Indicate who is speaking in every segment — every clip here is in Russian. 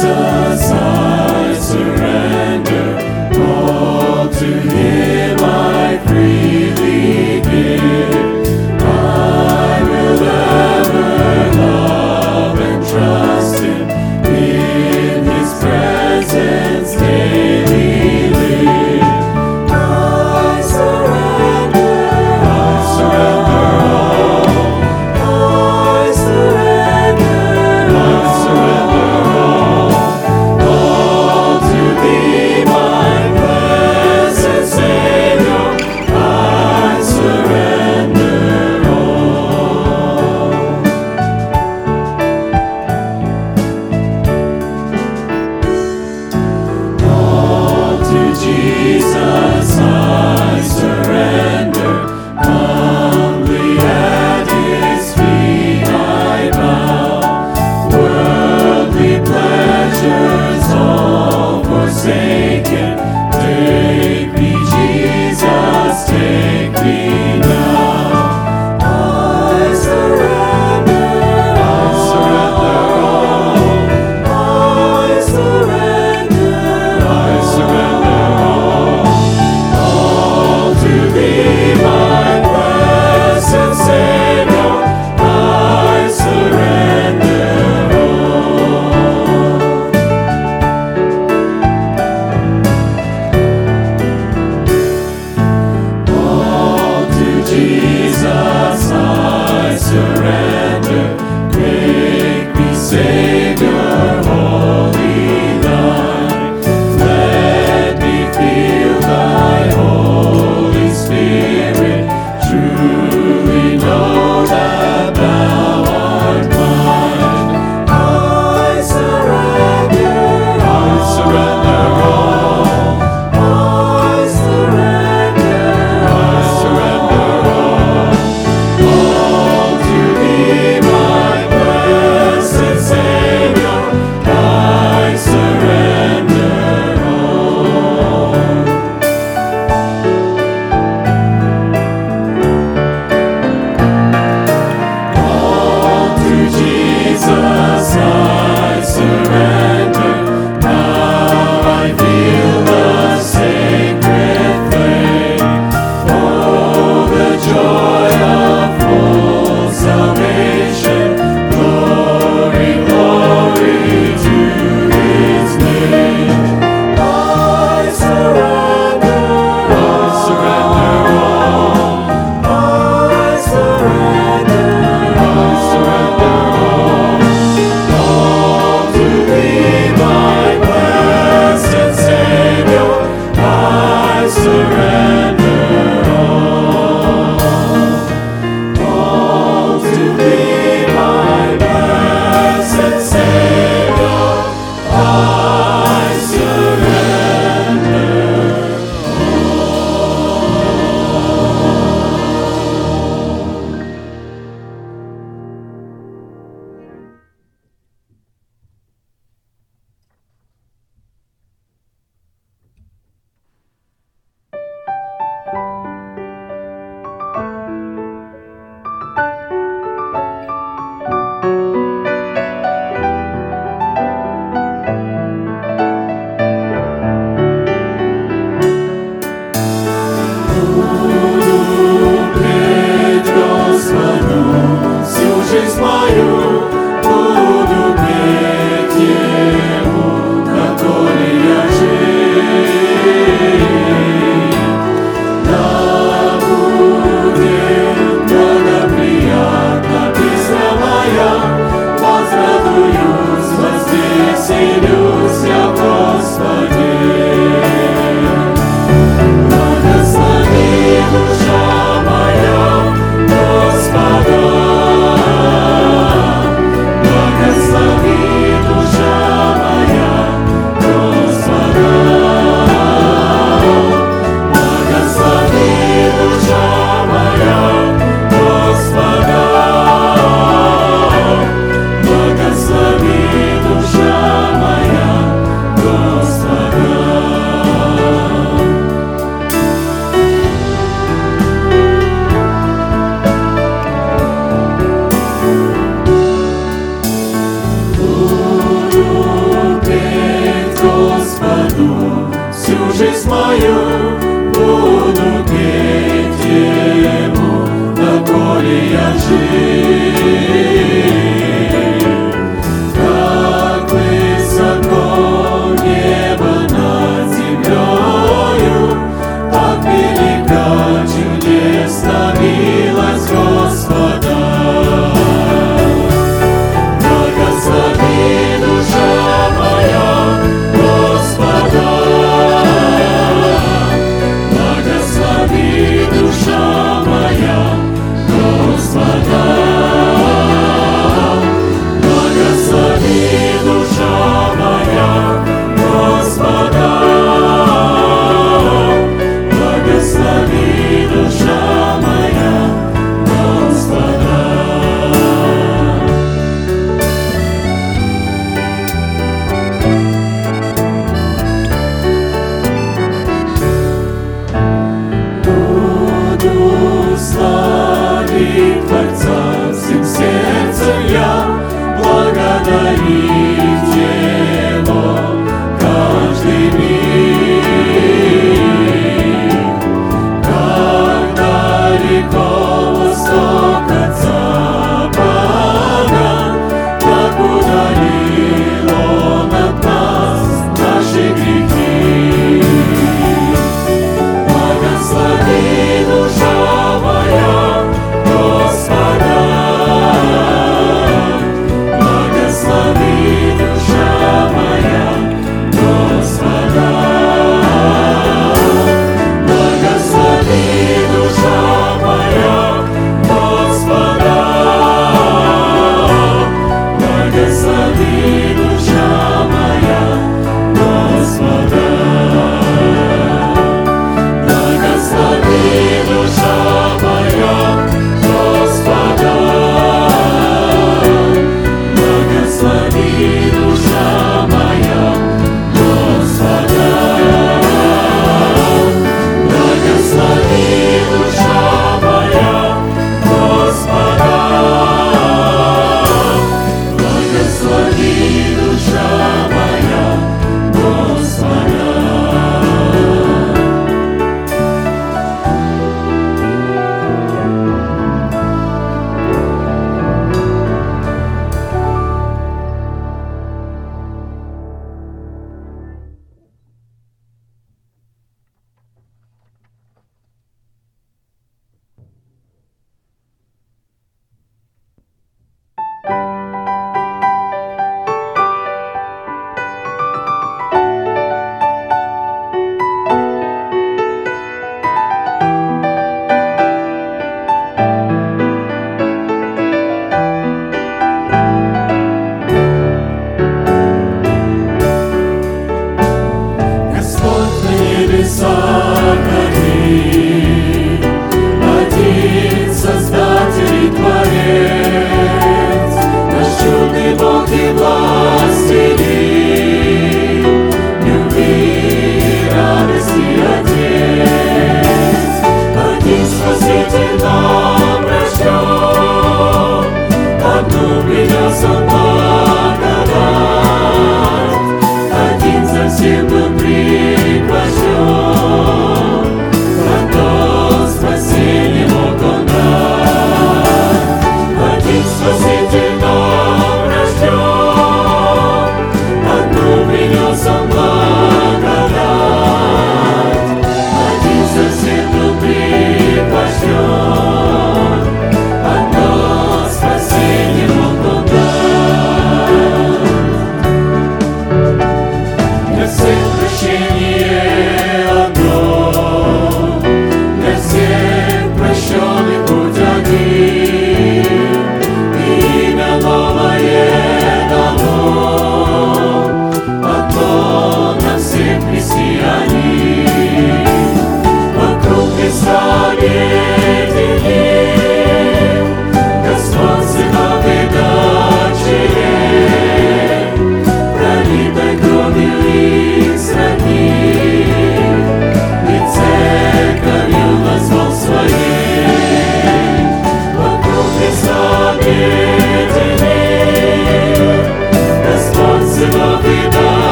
Speaker 1: Santo.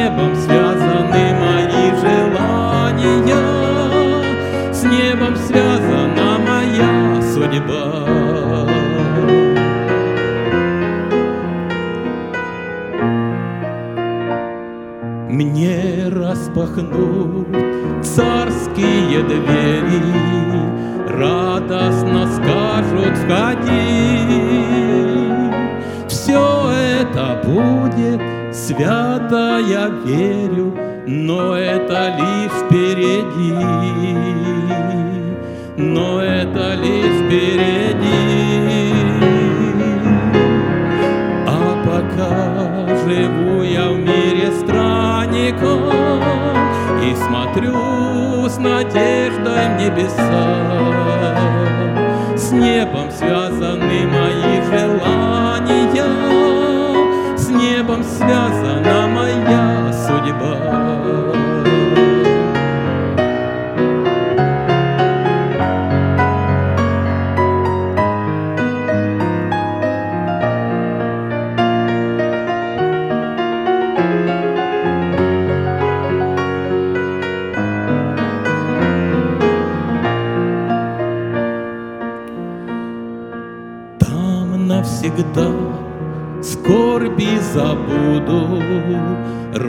Speaker 1: небом связаны мои желания, с небом связана моя судьба. Мне распахнут царские двери, Радостно
Speaker 2: скажут «Входи!» Все это будет свято, я верю, но это лишь впереди. Но это лишь впереди. А пока живу я в мире странником И смотрю с надеждой в небеса С небом связаны мои желания С небом связана моя судьба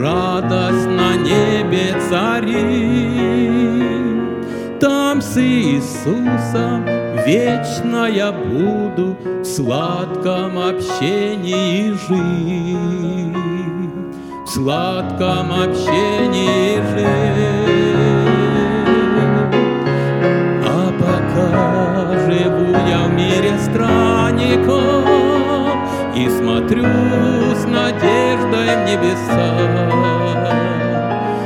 Speaker 2: Радость на небе царит. Там с Иисусом вечно я буду В сладком общении жить, В сладком общении жить. А пока живу я в мире странников И смотрю с надеждой в небеса.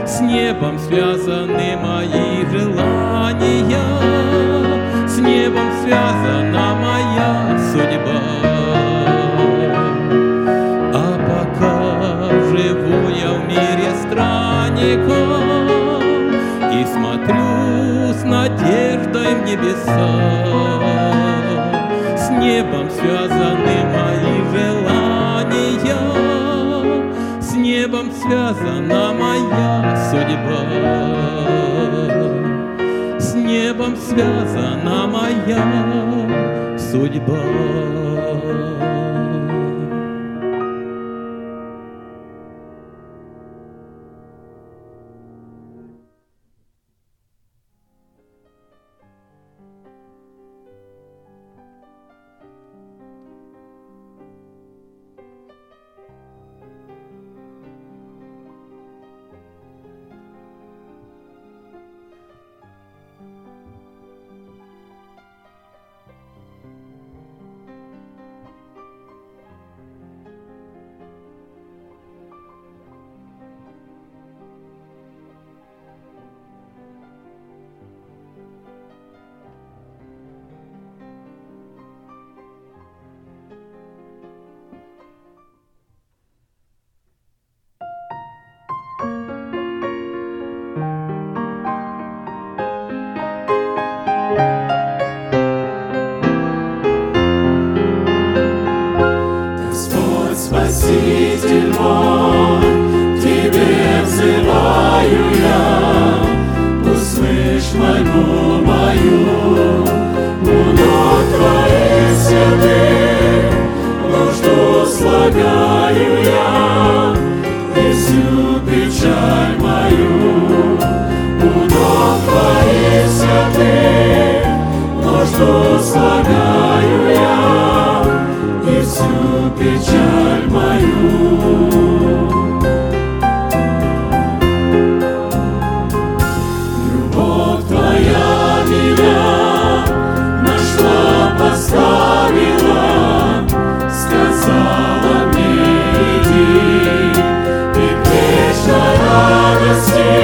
Speaker 2: С небом связаны мои желания С небом связана моя судьба. А пока живу я в мире странников И смотрю с надеждой в небеса. С небом связаны мои небом связана моя судьба. С небом связана моя судьба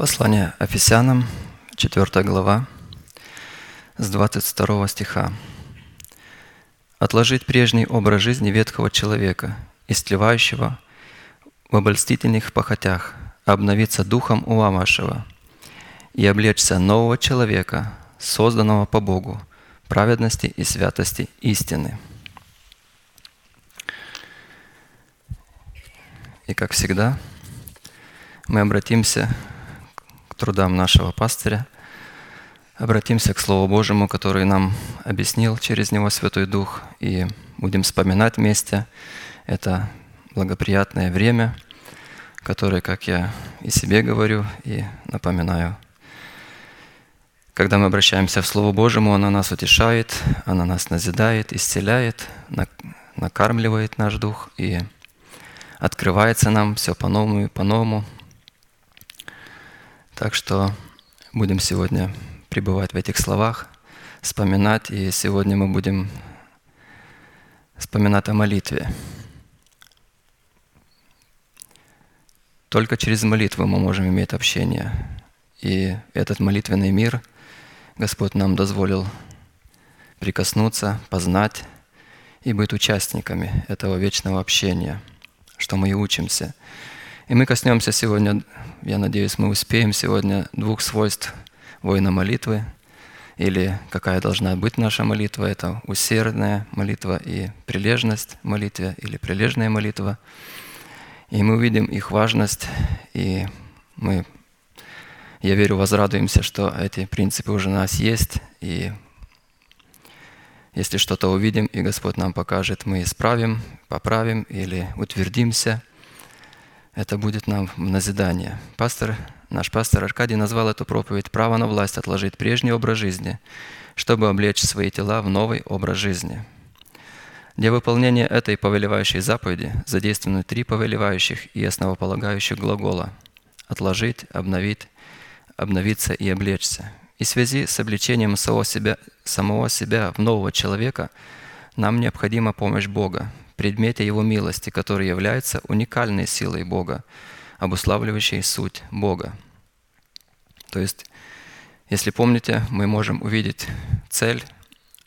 Speaker 3: Послание Офесянам, 4 глава, с 22 стиха. «Отложить прежний образ жизни ветхого человека, истлевающего в обольстительных похотях, обновиться духом ума вашего и облечься нового человека, созданного по Богу, праведности и святости истины». И как всегда, мы обратимся трудам нашего пастыря, обратимся к Слову Божьему, который нам объяснил через Него Святой Дух, и будем вспоминать вместе это благоприятное время, которое, как я и себе говорю, и напоминаю, когда мы обращаемся в Слово Божьему, оно нас утешает, оно нас назидает, исцеляет, нак- накармливает наш дух и открывается нам все по-новому и по-новому. Так что будем сегодня пребывать в этих словах, вспоминать, и сегодня мы будем вспоминать о молитве. Только через молитву мы можем иметь общение. И этот молитвенный мир Господь нам дозволил прикоснуться, познать и быть участниками этого вечного общения, что мы и учимся. И мы коснемся сегодня, я надеюсь, мы успеем сегодня двух свойств воина молитвы, или какая должна быть наша молитва, это усердная молитва и прилежность молитве, или прилежная молитва. И мы увидим их важность, и мы, я верю, возрадуемся, что эти принципы уже у нас есть, и если что-то увидим, и Господь нам покажет, мы исправим, поправим или утвердимся, это будет нам назидание. Пастор, наш пастор Аркадий назвал эту проповедь «Право на власть отложить прежний образ жизни, чтобы облечь свои тела в новый образ жизни». Для выполнения этой повелевающей заповеди задействованы три повелевающих и основополагающих глагола – отложить, обновить, обновиться и облечься. И в связи с обличением самого себя, самого себя в нового человека нам необходима помощь Бога, предмете Его милости, который является уникальной силой Бога, обуславливающей суть Бога. То есть, если помните, мы можем увидеть цель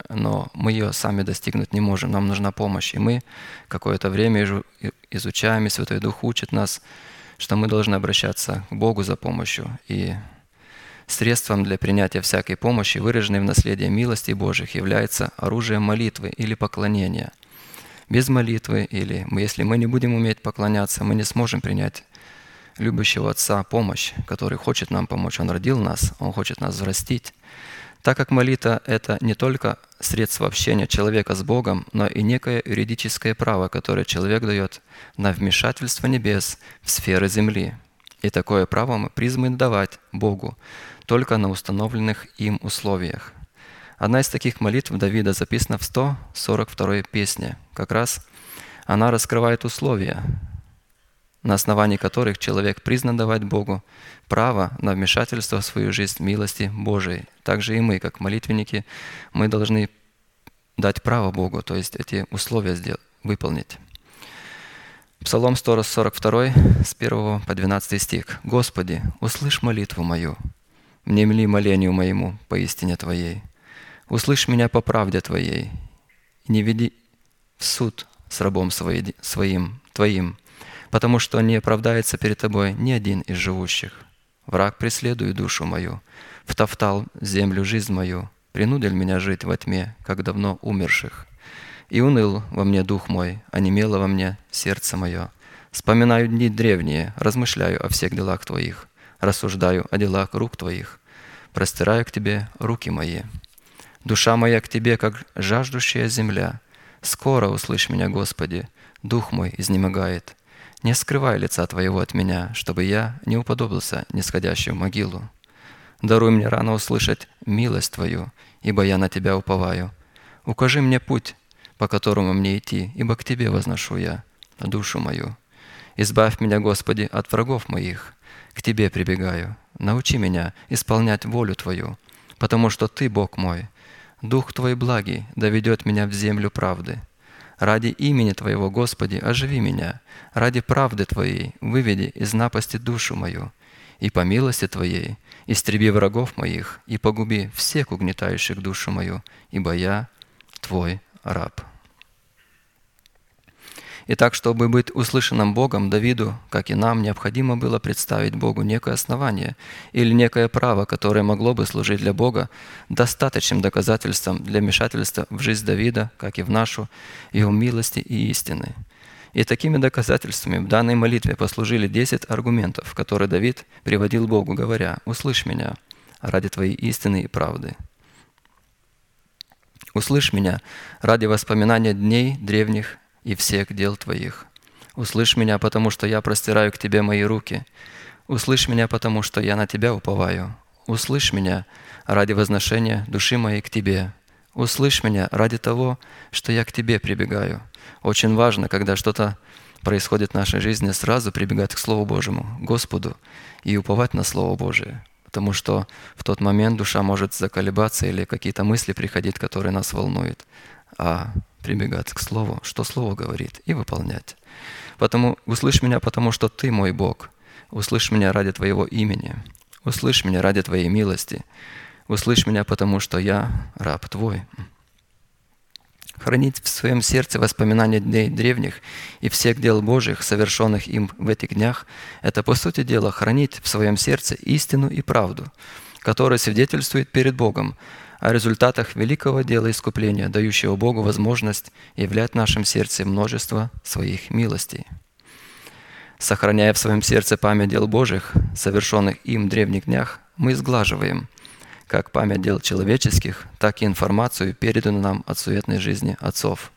Speaker 3: но мы ее сами достигнуть не можем, нам нужна помощь. И мы какое-то время изу- изучаем, и Святой Дух учит нас, что мы должны обращаться к Богу за помощью. И средством для принятия всякой помощи, выраженной в наследие милости Божьих, является оружие молитвы или поклонения. Без молитвы или если мы не будем уметь поклоняться, мы не сможем принять любящего Отца помощь, который хочет нам помочь. Он родил нас, Он хочет нас взрастить. Так как молитва – это не только средство общения человека с Богом, но и некое юридическое право, которое человек дает на вмешательство небес в сферы земли. И такое право мы призваны давать Богу только на установленных им условиях. Одна из таких молитв Давида записана в 142 песне. Как раз она раскрывает условия, на основании которых человек признан давать Богу право на вмешательство в свою жизнь милости Божией. Также и мы, как молитвенники, мы должны дать право Богу, то есть эти условия выполнить. Псалом 142, с 1 по 12 стих. «Господи, услышь молитву мою, внемли молению моему по истине Твоей. Услышь меня по правде Твоей, и не веди в суд с рабом свои- своим, Твоим, потому что не оправдается перед Тобой ни один из живущих. Враг преследует душу мою, втоптал землю жизнь мою, принудил меня жить во тьме, как давно умерших. И уныл во мне дух мой, а немело во мне сердце мое. Вспоминаю дни древние, размышляю о всех делах Твоих, рассуждаю о делах рук Твоих, простираю к Тебе руки мои. Душа моя к Тебе, как жаждущая земля. Скоро услышь меня, Господи, дух мой изнемогает. Не скрывай лица Твоего от меня, чтобы я не уподобился нисходящую могилу. Даруй мне рано услышать милость Твою, ибо я на Тебя уповаю. Укажи мне путь, по которому мне идти, ибо к Тебе возношу я душу мою. Избавь меня, Господи, от врагов моих. К Тебе прибегаю. Научи меня исполнять волю Твою, потому что Ты, Бог мой, Дух Твой благий доведет меня в землю правды. Ради имени Твоего, Господи, оживи меня. Ради правды Твоей выведи из напасти душу мою. И по милости Твоей истреби врагов моих и погуби всех угнетающих душу мою, ибо я Твой раб. Итак, чтобы быть услышанным Богом, Давиду, как и нам, необходимо было представить Богу некое основание или некое право, которое могло бы служить для Бога достаточным доказательством для вмешательства в жизнь Давида, как и в нашу, его милости и истины. И такими доказательствами в данной молитве послужили 10 аргументов, которые Давид приводил Богу, говоря, «Услышь меня ради Твоей истины и правды». Услышь меня ради воспоминания дней древних и всех дел Твоих. Услышь меня, потому что я простираю к Тебе мои руки. Услышь меня, потому что я на Тебя уповаю. Услышь меня ради возношения души моей к Тебе. Услышь меня ради того, что я к Тебе прибегаю. Очень важно, когда что-то происходит в нашей жизни, сразу прибегать к Слову Божьему, Господу, и уповать на Слово Божие. Потому что в тот момент душа может заколебаться или какие-то мысли приходить, которые нас волнуют. А прибегать к Слову, что Слово говорит, и выполнять. Потому услышь меня, потому что Ты мой Бог. Услышь меня ради Твоего имени. Услышь меня ради Твоей милости. Услышь меня, потому что я раб Твой. Хранить в своем сердце воспоминания дней древних и всех дел Божьих, совершенных им в этих днях, это, по сути дела, хранить в своем сердце истину и правду, которая свидетельствует перед Богом о результатах великого дела искупления, дающего Богу возможность являть в нашем сердце множество своих милостей. Сохраняя в своем сердце память дел Божьих, совершенных им в древних днях, мы сглаживаем как память дел человеческих, так и информацию, переданную нам от суетной жизни отцов.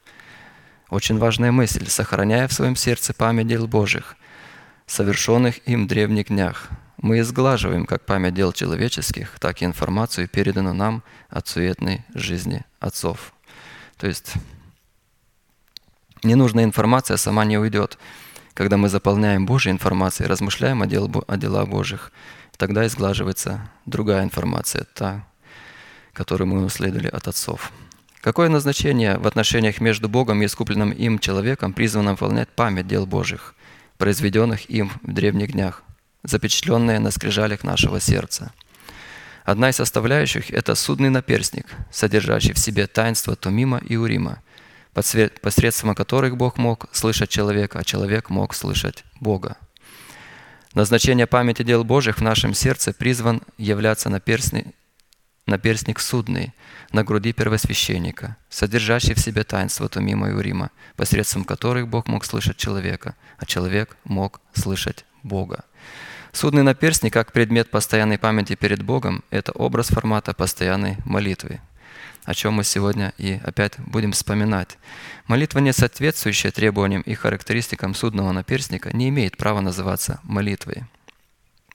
Speaker 3: Очень важная мысль, сохраняя в своем сердце память дел Божьих, совершенных им в древних днях, мы изглаживаем как память дел человеческих, так и информацию, переданную нам от суетной жизни отцов. То есть ненужная информация сама не уйдет. Когда мы заполняем Божьей информацией, размышляем о, дел, о делах Божьих, тогда изглаживается другая информация, та, которую мы унаследовали от отцов. Какое назначение в отношениях между Богом и искупленным им человеком призвано выполнять память дел Божьих, произведенных им в древних днях, запечатленные на скрижалях нашего сердца? Одна из составляющих – это судный наперстник, содержащий в себе таинство Тумима и Урима, посред- посредством которых Бог мог слышать человека, а человек мог слышать Бога. Назначение памяти дел Божьих в нашем сердце призван являться наперстни- наперстник судный на груди первосвященника, содержащий в себе таинство Тумима и Урима, посредством которых Бог мог слышать человека, а человек мог слышать Бога. Судный наперстник как предмет постоянной памяти перед Богом – это образ формата постоянной молитвы, о чем мы сегодня и опять будем вспоминать. Молитва, не соответствующая требованиям и характеристикам судного наперстника, не имеет права называться молитвой.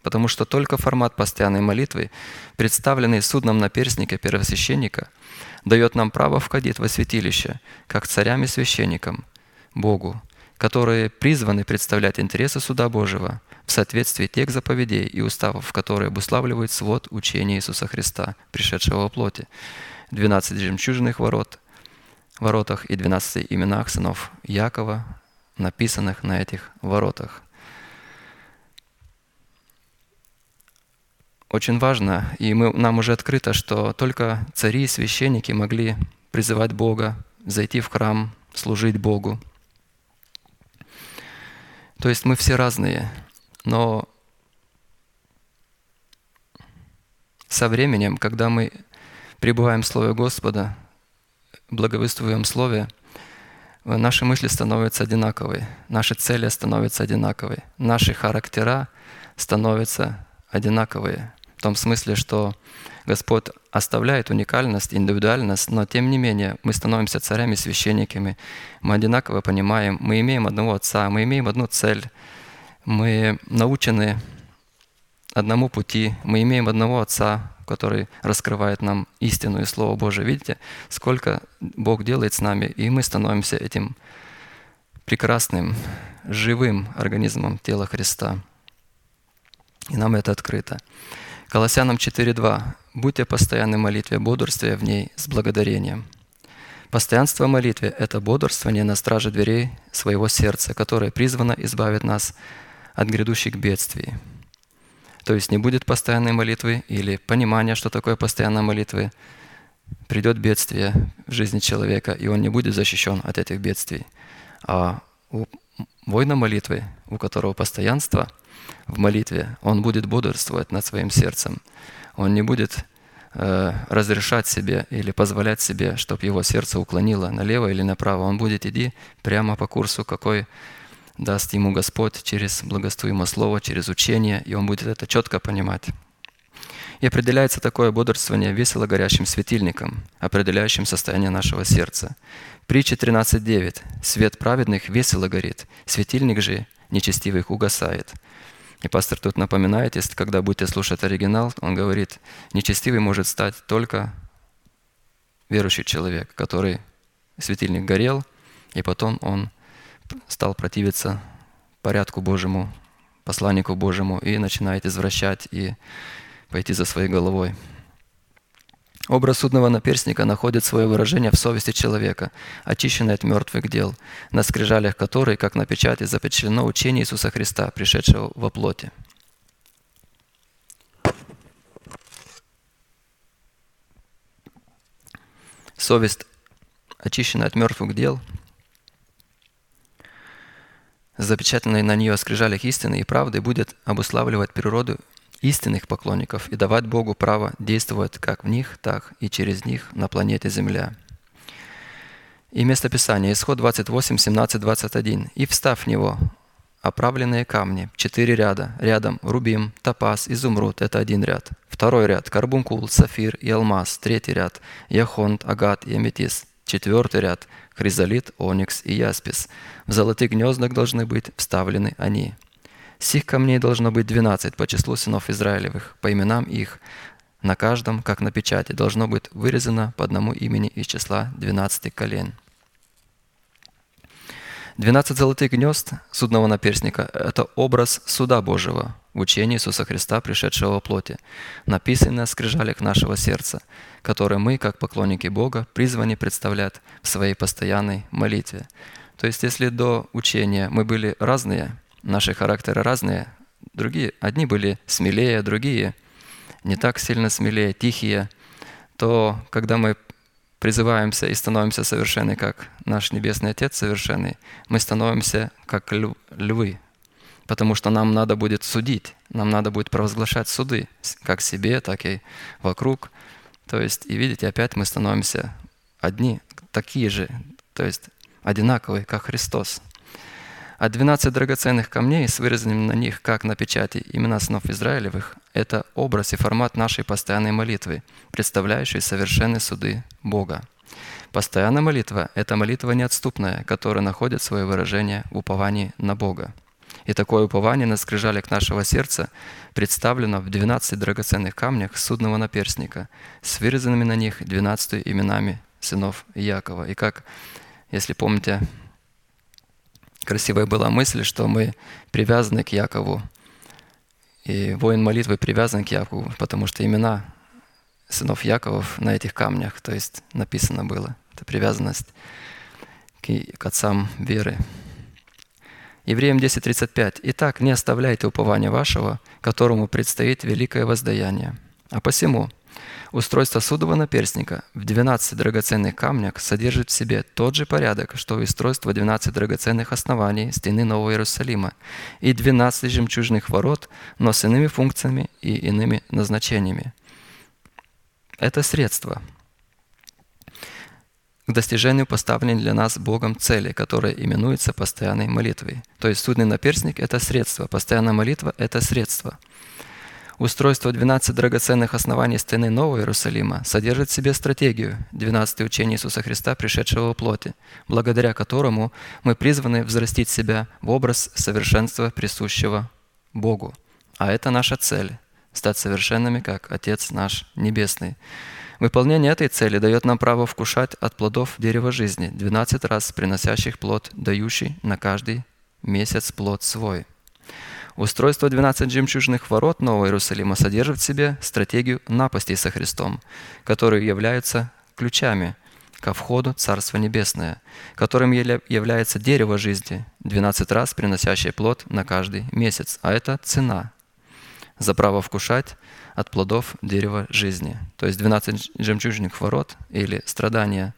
Speaker 3: Потому что только формат постоянной молитвы, представленный судном наперстнике первосвященника, дает нам право входить во святилище, как царям и священникам, Богу, которые призваны представлять интересы суда Божьего в соответствии тех заповедей и уставов, которые обуславливают свод учения Иисуса Христа, пришедшего во плоти, 12 жемчужных ворот, воротах и 12 именах сынов Якова, написанных на этих воротах. Очень важно, и мы, нам уже открыто, что только цари и священники могли призывать Бога, зайти в храм, служить Богу. То есть мы все разные, но со временем, когда мы пребываем в Слове Господа, благовествуем Слове, наши мысли становятся одинаковые, наши цели становятся одинаковые, наши характера становятся одинаковые. В том смысле, что Господь оставляет уникальность, индивидуальность, но тем не менее мы становимся царями, священниками, мы одинаково понимаем, мы имеем одного Отца, мы имеем одну цель, мы научены одному пути, мы имеем одного Отца, который раскрывает нам истину и Слово Божие. Видите, сколько Бог делает с нами, и мы становимся этим прекрасным, живым организмом тела Христа. И нам это открыто. Колоссянам 4.2. «Будьте постоянны в молитве, бодрствуя в ней с благодарением». Постоянство в молитве – это бодрствование на страже дверей своего сердца, которое призвано избавить нас от грядущих бедствий. То есть не будет постоянной молитвы или понимания, что такое постоянная молитва, придет бедствие в жизни человека, и он не будет защищен от этих бедствий. А у воина молитвы, у которого постоянство – в молитве, он будет бодрствовать над своим сердцем. Он не будет э, разрешать себе или позволять себе, чтобы его сердце уклонило налево или направо. Он будет идти прямо по курсу, какой даст ему Господь через благословимое слово, через учение, и он будет это четко понимать. И определяется такое бодрствование весело горящим светильником, определяющим состояние нашего сердца. Притча 13.9. «Свет праведных весело горит, светильник же нечестивых угасает». И пастор тут напоминает, если когда будете слушать оригинал, он говорит, нечестивый может стать только верующий человек, который светильник горел, и потом он стал противиться порядку Божьему, посланнику Божьему, и начинает извращать и пойти за своей головой. Образ судного наперстника находит свое выражение в совести человека, очищенной от мертвых дел, на скрижалях которой, как на печати, запечатлено учение Иисуса Христа, пришедшего во плоти. Совесть, очищенная от мертвых дел, запечатанной на нее скрижалях истины и правды, будет обуславливать природу истинных поклонников и давать Богу право действовать как в них, так и через них на планете Земля. И место Писания, Исход 28, 17, 21. «И встав в него, оправленные камни, четыре ряда, рядом рубим, топаз, изумруд – это один ряд. Второй ряд – карбункул, сафир и алмаз. Третий ряд – яхонт, агат и аметист. Четвертый ряд – хризолит, оникс и яспис. В золотых гнездах должны быть вставлены они. Сих камней должно быть двенадцать по числу сынов Израилевых, по именам их. На каждом, как на печати, должно быть вырезано по одному имени из числа двенадцати колен. Двенадцать золотых гнезд судного наперстника – это образ суда Божьего в учении Иисуса Христа, пришедшего во плоти, написанный на скрижалях нашего сердца, которые мы, как поклонники Бога, призваны представлять в своей постоянной молитве. То есть, если до учения мы были разные – Наши характеры разные. Другие, одни были смелее, другие не так сильно смелее, тихие, то когда мы призываемся и становимся совершенны, как наш Небесный Отец совершенный, мы становимся как ль- львы, потому что нам надо будет судить, нам надо будет провозглашать суды, как себе, так и вокруг. То есть, и видите, опять мы становимся одни, такие же, то есть одинаковые, как Христос. А 12 драгоценных камней с вырезанными на них, как на печати, имена снов Израилевых – это образ и формат нашей постоянной молитвы, представляющей совершенные суды Бога. Постоянная молитва – это молитва неотступная, которая находит свое выражение в уповании на Бога. И такое упование на скрижалях нашего сердца представлено в 12 драгоценных камнях судного наперстника с вырезанными на них 12 именами сынов Якова. И как, если помните, красивая была мысль, что мы привязаны к Якову. И воин молитвы привязан к Якову, потому что имена сынов Яковов на этих камнях, то есть написано было. Это привязанность к, к отцам веры. Евреям 10.35. «Итак, не оставляйте упования вашего, которому предстоит великое воздаяние. А посему, устройство судового наперстника в 12 драгоценных камнях содержит в себе тот же порядок, что и устройство 12 драгоценных оснований стены Нового Иерусалима и 12 жемчужных ворот, но с иными функциями и иными назначениями. Это средство к достижению поставленной для нас Богом цели, которая именуется постоянной молитвой. То есть судный наперстник – это средство, постоянная молитва – это средство. Устройство 12 драгоценных оснований стены Нового Иерусалима содержит в себе стратегию 12 учения Иисуса Христа, пришедшего в плоти, благодаря которому мы призваны взрастить себя в образ совершенства, присущего Богу. А это наша цель – стать совершенными, как Отец наш Небесный. Выполнение этой цели дает нам право вкушать от плодов дерева жизни, 12 раз приносящих плод, дающий на каждый месяц плод свой. Устройство 12 жемчужных ворот Нового Иерусалима содержит в себе стратегию напасти со Христом, которые являются ключами ко входу в Царство Небесное, которым явля- является дерево жизни, 12 раз приносящее плод на каждый месяц. А это цена за право вкушать от плодов дерева жизни. То есть 12 жемчужных ворот или страдания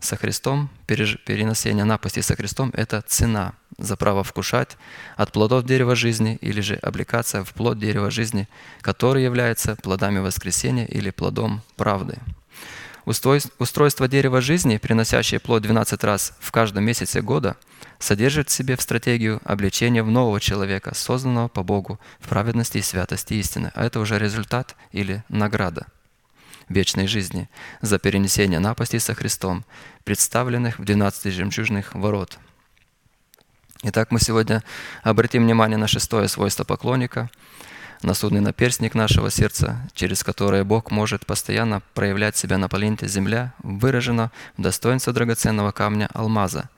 Speaker 3: со Христом, переносение напасти со Христом – это цена за право вкушать от плодов дерева жизни или же облекаться в плод дерева жизни, который является плодами воскресения или плодом правды. Устрой- Устройство дерева жизни, приносящее плод 12 раз в каждом месяце года, содержит в себе в стратегию обличения в нового человека, созданного по Богу в праведности и святости истины. А это уже результат или награда вечной жизни за перенесение напасти со Христом, представленных в 12 жемчужных ворот. Итак, мы сегодня обратим внимание на шестое свойство поклонника, на судный наперстник нашего сердца, через которое Бог может постоянно проявлять себя на планете Земля, выражено в достоинстве драгоценного камня алмаза.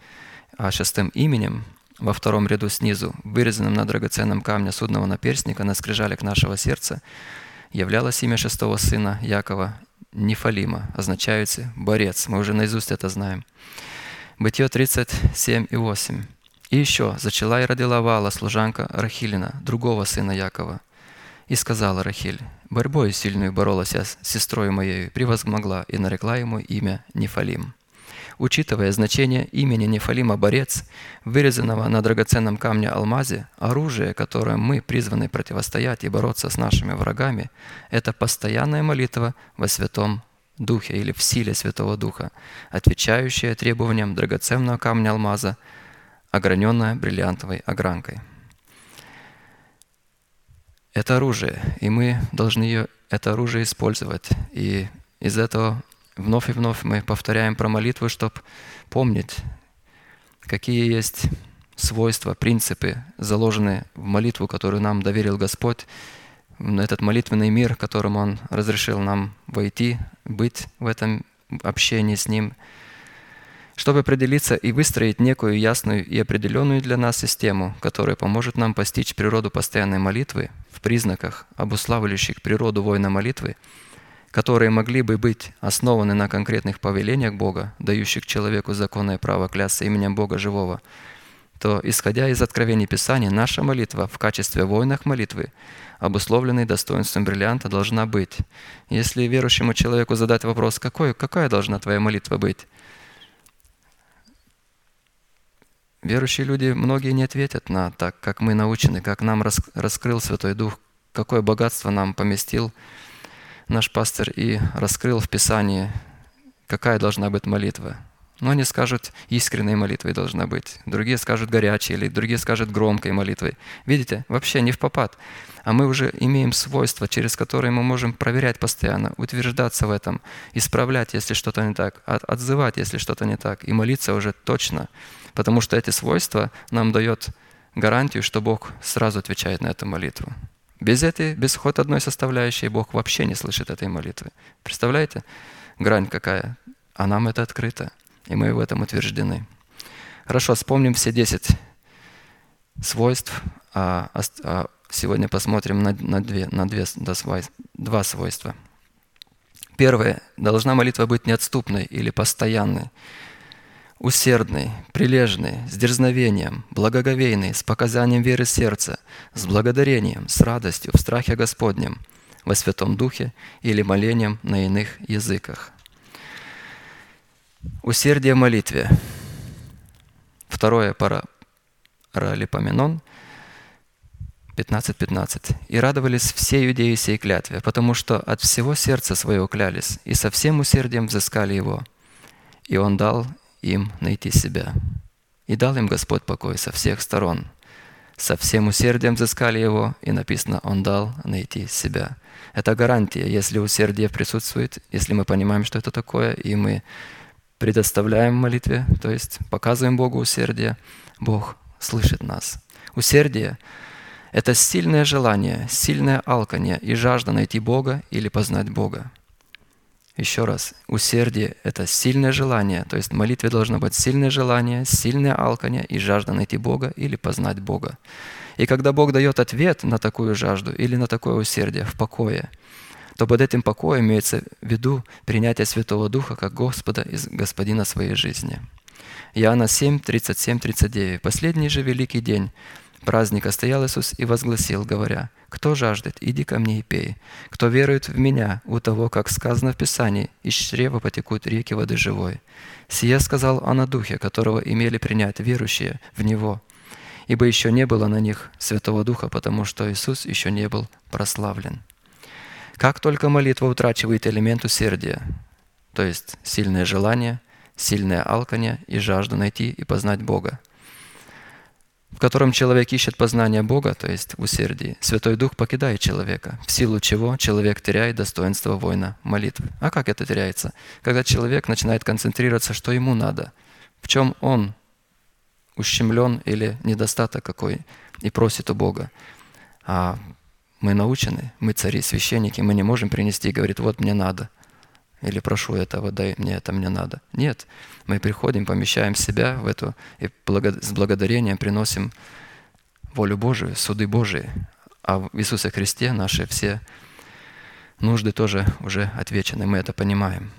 Speaker 3: А шестым именем во втором ряду снизу, вырезанным на драгоценном камне судного наперстника на скрижалях нашего сердца, являлось имя шестого сына Якова Нефалима, означающий «борец». Мы уже наизусть это знаем. Бытие 37 и 8. «И еще зачала и родила Вала, служанка Рахилина, другого сына Якова. И сказала Рахиль, борьбой сильную боролась я с сестрой моей, превозмогла и нарекла ему имя Нефалим». Учитывая значение имени Нефалима «борец», вырезанного на драгоценном камне алмазе, оружие, которое мы призваны противостоять и бороться с нашими врагами, это постоянная молитва во Святом Духе или в силе Святого Духа, отвечающая требованиям драгоценного камня алмаза, ограненная бриллиантовой огранкой. Это оружие, и мы должны ее, это оружие использовать. И из этого вновь и вновь мы повторяем про молитву, чтобы помнить, какие есть свойства, принципы, заложенные в молитву, которую нам доверил Господь, в этот молитвенный мир, которым Он разрешил нам войти, быть в этом общении с Ним, чтобы определиться и выстроить некую ясную и определенную для нас систему, которая поможет нам постичь природу постоянной молитвы в признаках, обуславливающих природу воина молитвы, которые могли бы быть основаны на конкретных повелениях Бога, дающих человеку законное право клясться именем Бога живого, то, исходя из откровений Писания, наша молитва в качестве воинах молитвы, обусловленной достоинством бриллианта, должна быть. Если верующему человеку задать вопрос, какой, какая должна твоя молитва быть, верующие люди, многие не ответят на так, как мы научены, как нам рас- раскрыл Святой Дух, какое богатство нам поместил наш пастор и раскрыл в Писании, какая должна быть молитва. Но они скажут, искренней молитвой должна быть. Другие скажут горячей, или другие скажут громкой молитвой. Видите, вообще не в попад. А мы уже имеем свойства, через которые мы можем проверять постоянно, утверждаться в этом, исправлять, если что-то не так, от- отзывать, если что-то не так, и молиться уже точно. Потому что эти свойства нам дают гарантию, что Бог сразу отвечает на эту молитву. Без этой, без хоть одной составляющей Бог вообще не слышит этой молитвы. Представляете? Грань какая. А нам это открыто. И мы в этом утверждены. Хорошо, вспомним все 10 свойств. А, а сегодня посмотрим на, на, две, на две, два свойства. Первое. Должна молитва быть неотступной или постоянной усердный, прилежный, с дерзновением, благоговейный, с показанием веры сердца, с благодарением, с радостью, в страхе Господнем, во Святом Духе или молением на иных языках. Усердие в молитве. Второе пара Паралипоменон 15.15. «И радовались все иудеи сей клятве, потому что от всего сердца своего клялись, и со всем усердием взыскали его. И он дал им найти себя. И дал им Господь покой со всех сторон. Со всем усердием взыскали его, и написано, он дал найти себя. Это гарантия, если усердие присутствует, если мы понимаем, что это такое, и мы предоставляем молитве, то есть показываем Богу усердие, Бог слышит нас. Усердие – это сильное желание, сильное алканье и жажда найти Бога или познать Бога. Еще раз, усердие – это сильное желание, то есть в молитве должно быть сильное желание, сильное алканье и жажда найти Бога или познать Бога. И когда Бог дает ответ на такую жажду или на такое усердие в покое, то под этим покоем имеется в виду принятие Святого Духа как Господа и Господина своей жизни. Иоанна 7, 37, 39. «Последний же великий день праздника стоял Иисус и возгласил, говоря, «Кто жаждет, иди ко мне и пей. Кто верует в Меня, у того, как сказано в Писании, из чрева потекут реки воды живой». Сие сказал он о Духе, которого имели принять верующие в Него, ибо еще не было на них Святого Духа, потому что Иисус еще не был прославлен. Как только молитва утрачивает элемент усердия, то есть сильное желание, сильное алканье и жажду найти и познать Бога, в котором человек ищет познание Бога, то есть в усердии, Святой Дух покидает человека, в силу чего человек теряет достоинство воина молитвы. А как это теряется? Когда человек начинает концентрироваться, что ему надо, в чем он ущемлен или недостаток какой, и просит у Бога. А мы научены, мы цари, священники, мы не можем принести и говорить, вот мне надо. Или прошу этого, дай мне это, мне надо. Нет, мы приходим, помещаем себя в эту, и с благодарением приносим волю Божию, суды Божии. А в Иисусе Христе наши все нужды тоже уже отвечены, мы это понимаем.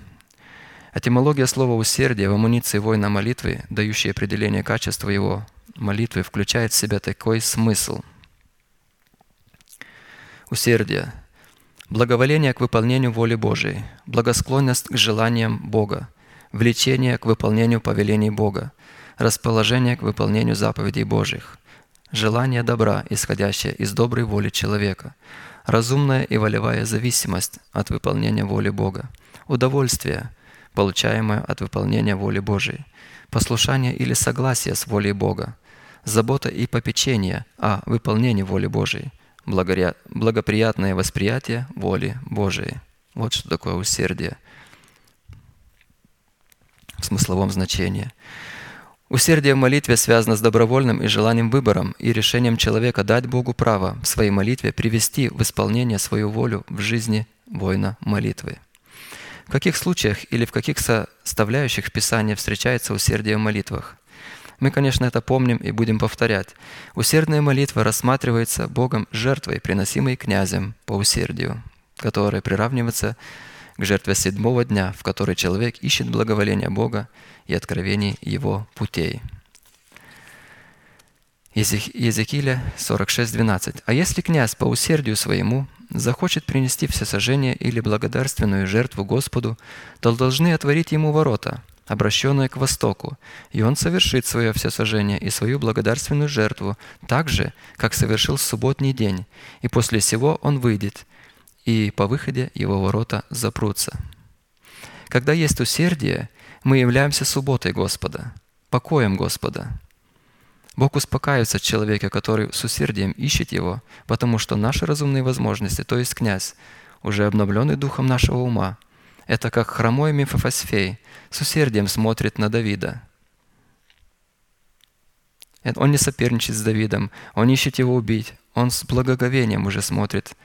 Speaker 3: Этимология слова «усердие» в амуниции воина молитвы, дающей определение качества его молитвы, включает в себя такой смысл. Усердие – благоволение к выполнению воли Божией, благосклонность к желаниям Бога, влечение к выполнению повелений Бога, расположение к выполнению заповедей Божьих, желание добра, исходящее из доброй воли человека, разумная и волевая зависимость от выполнения воли Бога, удовольствие, получаемое от выполнения воли Божией, послушание или согласие с волей Бога, забота и попечение о выполнении воли Божией, благоприятное восприятие воли Божией. Вот что такое усердие в смысловом значении. Усердие в молитве связано с добровольным и желанием выбором и решением человека дать Богу право в своей молитве привести в исполнение свою волю в жизни воина молитвы. В каких случаях или в каких составляющих Писания встречается усердие в молитвах? Мы, конечно, это помним и будем повторять. Усердная молитва рассматривается Богом жертвой, приносимой князем по усердию, которая приравнивается к жертве седьмого дня, в которой человек ищет благоволения Бога и откровений Его путей. Езек- Езекииля 46.12. «А если князь по усердию своему захочет принести всесожжение или благодарственную жертву Господу, то должны отворить ему ворота, обращенные к востоку, и он совершит свое всесожжение и свою благодарственную жертву так же, как совершил субботний день, и после сего он выйдет, и по выходе его ворота запрутся». Когда есть усердие, мы являемся субботой Господа, покоем Господа. Бог успокаивается в человеке, который с усердием ищет Его, потому что наши разумные возможности, то есть князь, уже обновленный духом нашего ума, это как хромой Мефофосфей с усердием смотрит на Давида. Он не соперничает с Давидом, он ищет его убить, он с благоговением уже смотрит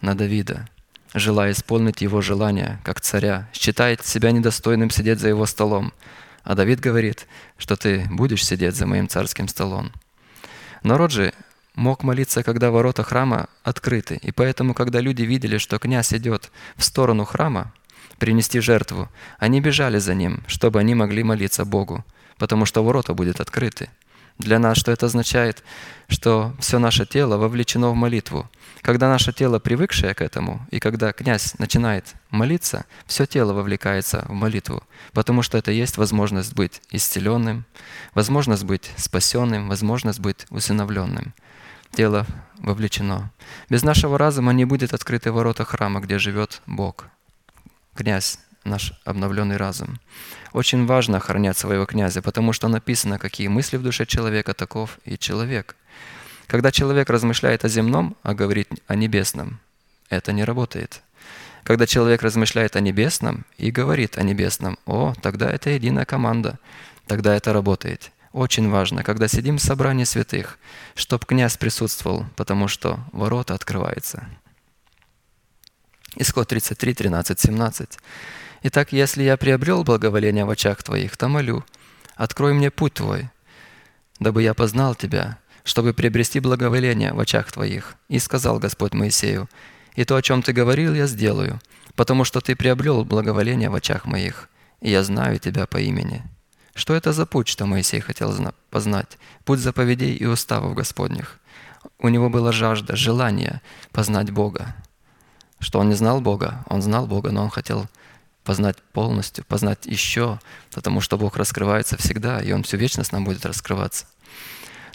Speaker 3: на Давида – желая исполнить его желания, как царя, считает себя недостойным сидеть за его столом. А Давид говорит, что ты будешь сидеть за моим царским столом. Народ же мог молиться, когда ворота храма открыты, и поэтому, когда люди видели, что князь идет в сторону храма принести жертву, они бежали за ним, чтобы они могли молиться Богу, потому что ворота будут открыты. Для нас что это означает? Что все наше тело вовлечено в молитву – когда наше тело, привыкшее к этому, и когда князь начинает молиться, все тело вовлекается в молитву, потому что это есть возможность быть исцеленным, возможность быть спасенным, возможность быть усыновленным. Тело вовлечено. Без нашего разума не будет открыты ворота храма, где живет Бог, князь, наш обновленный разум. Очень важно охранять своего князя, потому что написано, какие мысли в душе человека, таков и человек. Когда человек размышляет о земном, а говорит о небесном, это не работает. Когда человек размышляет о небесном и говорит о небесном, о, тогда это единая команда, тогда это работает. Очень важно, когда сидим в собрании святых, чтобы князь присутствовал, потому что ворота открываются. Исход 33, 13, 17. «Итак, если я приобрел благоволение в очах Твоих, то молю, открой мне путь Твой, дабы я познал Тебя, чтобы приобрести благоволение в очах Твоих. И сказал Господь Моисею, «И то, о чем Ты говорил, я сделаю, потому что Ты приобрел благоволение в очах моих, и я знаю Тебя по имени». Что это за путь, что Моисей хотел познать? Путь заповедей и уставов Господних. У него была жажда, желание познать Бога. Что он не знал Бога? Он знал Бога, но он хотел познать полностью, познать еще, потому что Бог раскрывается всегда, и Он всю вечность нам будет раскрываться.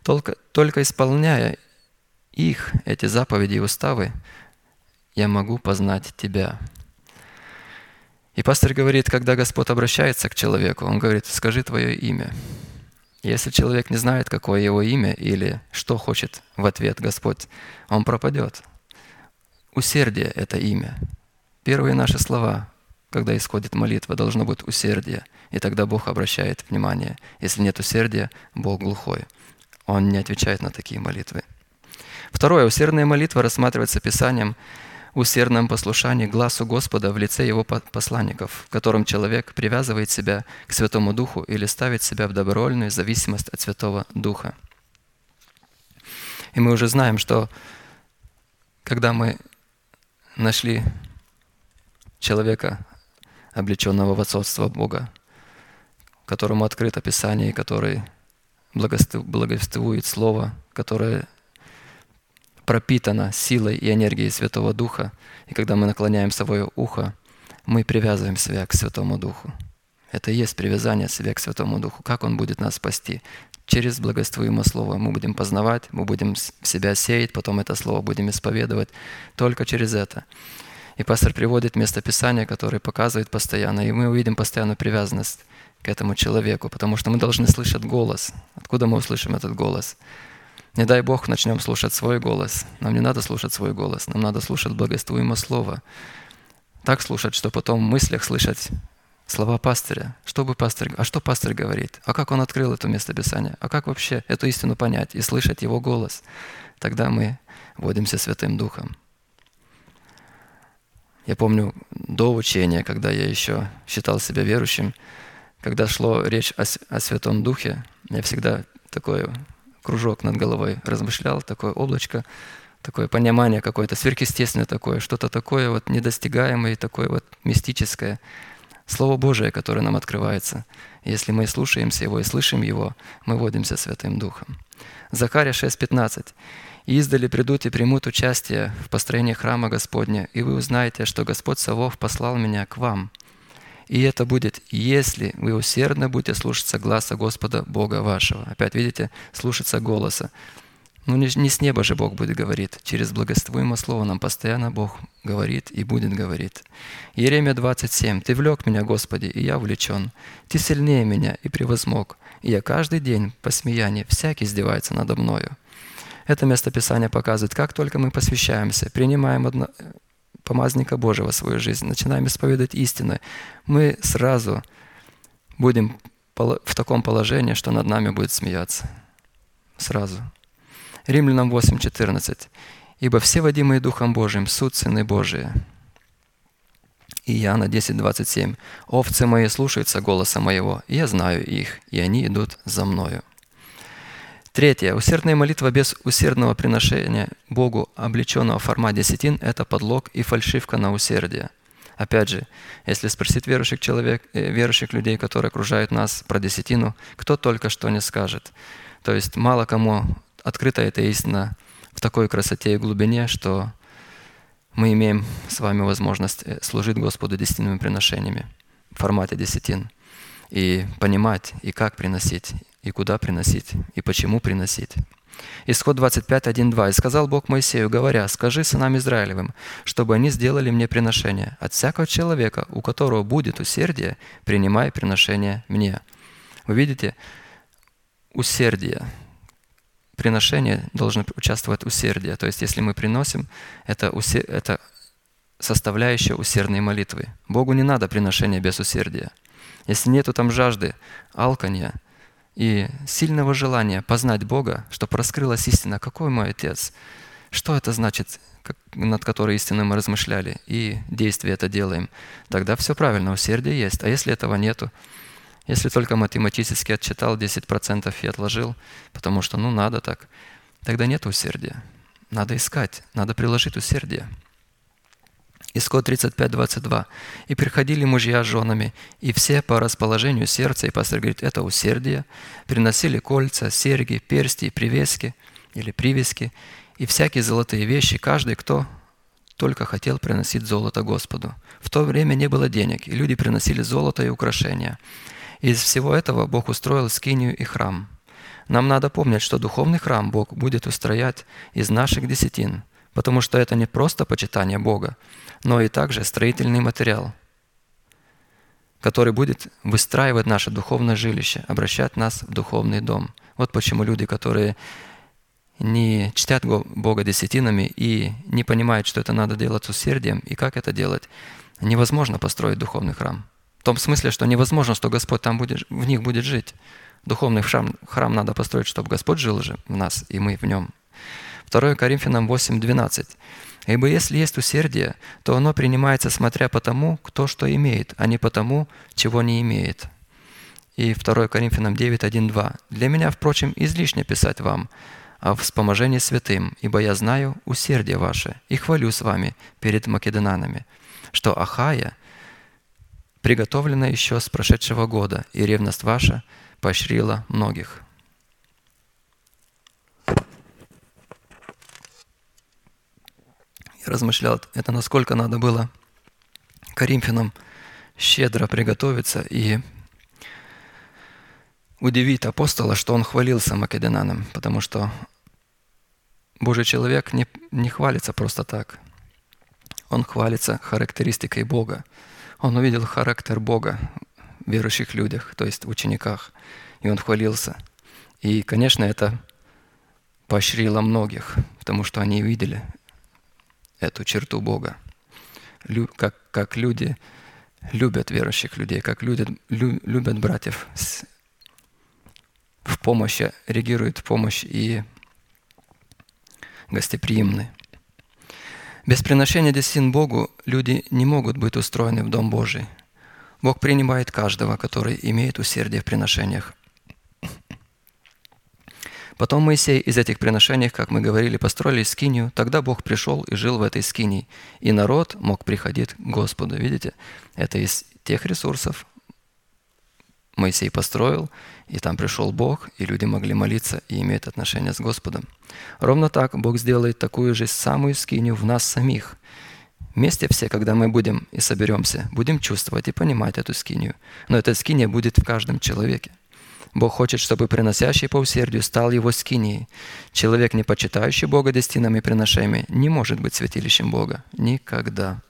Speaker 3: Только, только исполняя их, эти заповеди и уставы, я могу познать Тебя. И пастор говорит, когда Господь обращается к человеку, он говорит, скажи твое имя. Если человек не знает, какое его имя или что хочет в ответ Господь, он пропадет. Усердие – это имя. Первые наши слова, когда исходит молитва, должно быть усердие. И тогда Бог обращает внимание. Если нет усердия, Бог глухой. Он не отвечает на такие молитвы. Второе. Усердная молитва рассматривается Писанием усердном послушании глазу Господа в лице Его посланников, в котором человек привязывает себя к Святому Духу или ставит себя в добровольную зависимость от Святого Духа. И мы уже знаем, что когда мы нашли человека, облеченного в отцовство Бога, которому открыто Писание, который благовествует Слово, которое пропитано силой и энергией Святого Духа. И когда мы наклоняем свое ухо, мы привязываем себя к Святому Духу. Это и есть привязание себя к Святому Духу. Как Он будет нас спасти? Через благоствуемое Слово мы будем познавать, мы будем себя сеять, потом это Слово будем исповедовать. Только через это. И пастор приводит место Писания, которое показывает постоянно, и мы увидим постоянную привязанность к этому человеку, потому что мы должны слышать голос. Откуда мы услышим этот голос? Не дай Бог начнем слушать свой голос. Нам не надо слушать свой голос, нам надо слушать благоствуемое слово. Так слушать, что потом в мыслях слышать слова пастыря. Что бы пастырь, а что пастырь говорит? А как он открыл это место Писания? А как вообще эту истину понять и слышать его голос? Тогда мы водимся Святым Духом. Я помню до учения, когда я еще считал себя верующим, когда шло речь о, о Святом Духе, я всегда такой кружок над головой размышлял, такое облачко, такое понимание какое-то сверхъестественное такое, что-то такое вот недостигаемое, такое вот мистическое. Слово Божие, которое нам открывается. Если мы слушаемся Его и слышим Его, мы водимся Святым Духом. Захария 6:15. «И издали придут и примут участие в построении храма Господня, и вы узнаете, что Господь Савов послал меня к вам. И это будет, если вы усердно будете слушаться гласа Господа Бога вашего». Опять видите, слушаться голоса. Ну не, с неба же Бог будет говорить. Через благоствуемое слово нам постоянно Бог говорит и будет говорить. Иеремия 27. «Ты влек меня, Господи, и я увлечен. Ты сильнее меня и превозмог. И я каждый день по смеянии всякий издевается надо мною». Это местописание показывает, как только мы посвящаемся, принимаем одно, помазника Божьего в свою жизнь, начинаем исповедовать истины, мы сразу будем в таком положении, что над нами будет смеяться. Сразу. Римлянам 8:14. «Ибо все водимые Духом Божиим суд сыны Божии». Иоанна 10:27. «Овцы мои слушаются голоса моего, и я знаю их, и они идут за мною». Третье. Усердная молитва без усердного приношения Богу облеченного в формат десятин – это подлог и фальшивка на усердие. Опять же, если спросить верующих, человек, э, верующих людей, которые окружают нас, про десятину, кто только что не скажет. То есть мало кому открыта эта истина в такой красоте и глубине, что мы имеем с вами возможность э, служить Господу десятинными приношениями в формате десятин и понимать, и как приносить, и куда приносить, и почему приносить. Исход 25, 1, 2. «И сказал Бог Моисею, говоря, скажи сынам Израилевым, чтобы они сделали мне приношение. От всякого человека, у которого будет усердие, принимай приношение мне». Вы видите, усердие – приношение должно участвовать усердие. То есть, если мы приносим, это, усе... это составляющая усердной молитвы. Богу не надо приношения без усердия. Если нету там жажды, алканья и сильного желания познать Бога, чтобы раскрылась истина, какой мой Отец, что это значит, над которой истиной мы размышляли, и действие это делаем, тогда все правильно, усердие есть. А если этого нету, если только математически отчитал 10% и отложил, потому что ну надо так, тогда нет усердия. Надо искать, надо приложить усердие. Исход 35, 22. «И приходили мужья с женами, и все по расположению сердца, и пастор говорит, это усердие, приносили кольца, серьги, персти, привески или привески, и всякие золотые вещи, каждый, кто только хотел приносить золото Господу. В то время не было денег, и люди приносили золото и украшения. Из всего этого Бог устроил скинию и храм. Нам надо помнить, что духовный храм Бог будет устроять из наших десятин, потому что это не просто почитание Бога, но и также строительный материал, который будет выстраивать наше духовное жилище, обращать нас в духовный дом. Вот почему люди, которые не чтят Бога десятинами и не понимают, что это надо делать с усердием и как это делать, невозможно построить духовный храм – в том смысле, что невозможно, что Господь там будет, в них будет жить. Духовный храм, храм надо построить, чтобы Господь жил же в нас, и мы в нем. 2 Коринфянам 8, 12. «Ибо если есть усердие, то оно принимается смотря по тому, кто что имеет, а не по тому, чего не имеет». И 2 Коринфянам 9, 1, 2. «Для меня, впрочем, излишне писать вам о вспоможении святым, ибо я знаю усердие ваше и хвалю с вами перед македонанами, что Ахая – приготовлено еще с прошедшего года, и ревность ваша поощрила многих. Размышлял, это насколько надо было Коринфянам щедро приготовиться и удивить апостола, что он хвалился македонянам, потому что Божий человек не, не хвалится просто так. Он хвалится характеристикой Бога – он увидел характер Бога в верующих людях, то есть в учениках, и он хвалился. И, конечно, это поощрило многих, потому что они видели эту черту Бога. Как, как люди любят верующих людей, как люди любят братьев в помощи, реагируют в помощь и гостеприимны. Без приношения десятин Богу люди не могут быть устроены в Дом Божий. Бог принимает каждого, который имеет усердие в приношениях. Потом Моисей из этих приношений, как мы говорили, построили скинию. Тогда Бог пришел и жил в этой скинии. И народ мог приходить к Господу. Видите? Это из тех ресурсов Моисей построил, и там пришел Бог, и люди могли молиться и иметь отношение с Господом. Ровно так Бог сделает такую же самую скинию в нас самих. Вместе все, когда мы будем и соберемся, будем чувствовать и понимать эту скинию. Но эта скиния будет в каждом человеке. Бог хочет, чтобы приносящий по усердию стал его скинией. Человек, не почитающий Бога десятинами и приношениями, не может быть святилищем Бога. Никогда.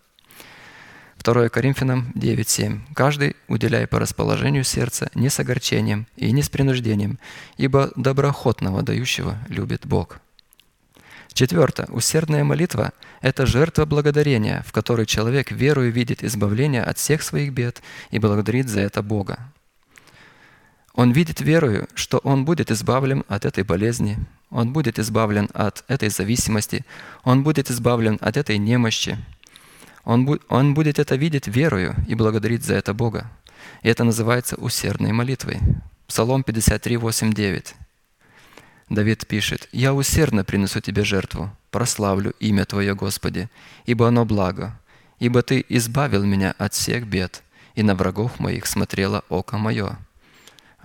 Speaker 3: 2 Коринфянам 9.7. «Каждый, уделяя по расположению сердца, не с огорчением и не с принуждением, ибо доброохотного дающего любит Бог». Четвертое. Усердная молитва – это жертва благодарения, в которой человек верою видит избавление от всех своих бед и благодарит за это Бога. Он видит верою, что он будет избавлен от этой болезни, он будет избавлен от этой зависимости, он будет избавлен от этой немощи – он, бу- он будет это видеть верою и благодарить за это Бога. И это называется усердной молитвой. Псалом 53, 8, 9. Давид пишет, «Я усердно принесу Тебе жертву, прославлю имя Твое, Господи, ибо оно благо, ибо Ты избавил меня от всех бед, и на врагов моих смотрело око мое».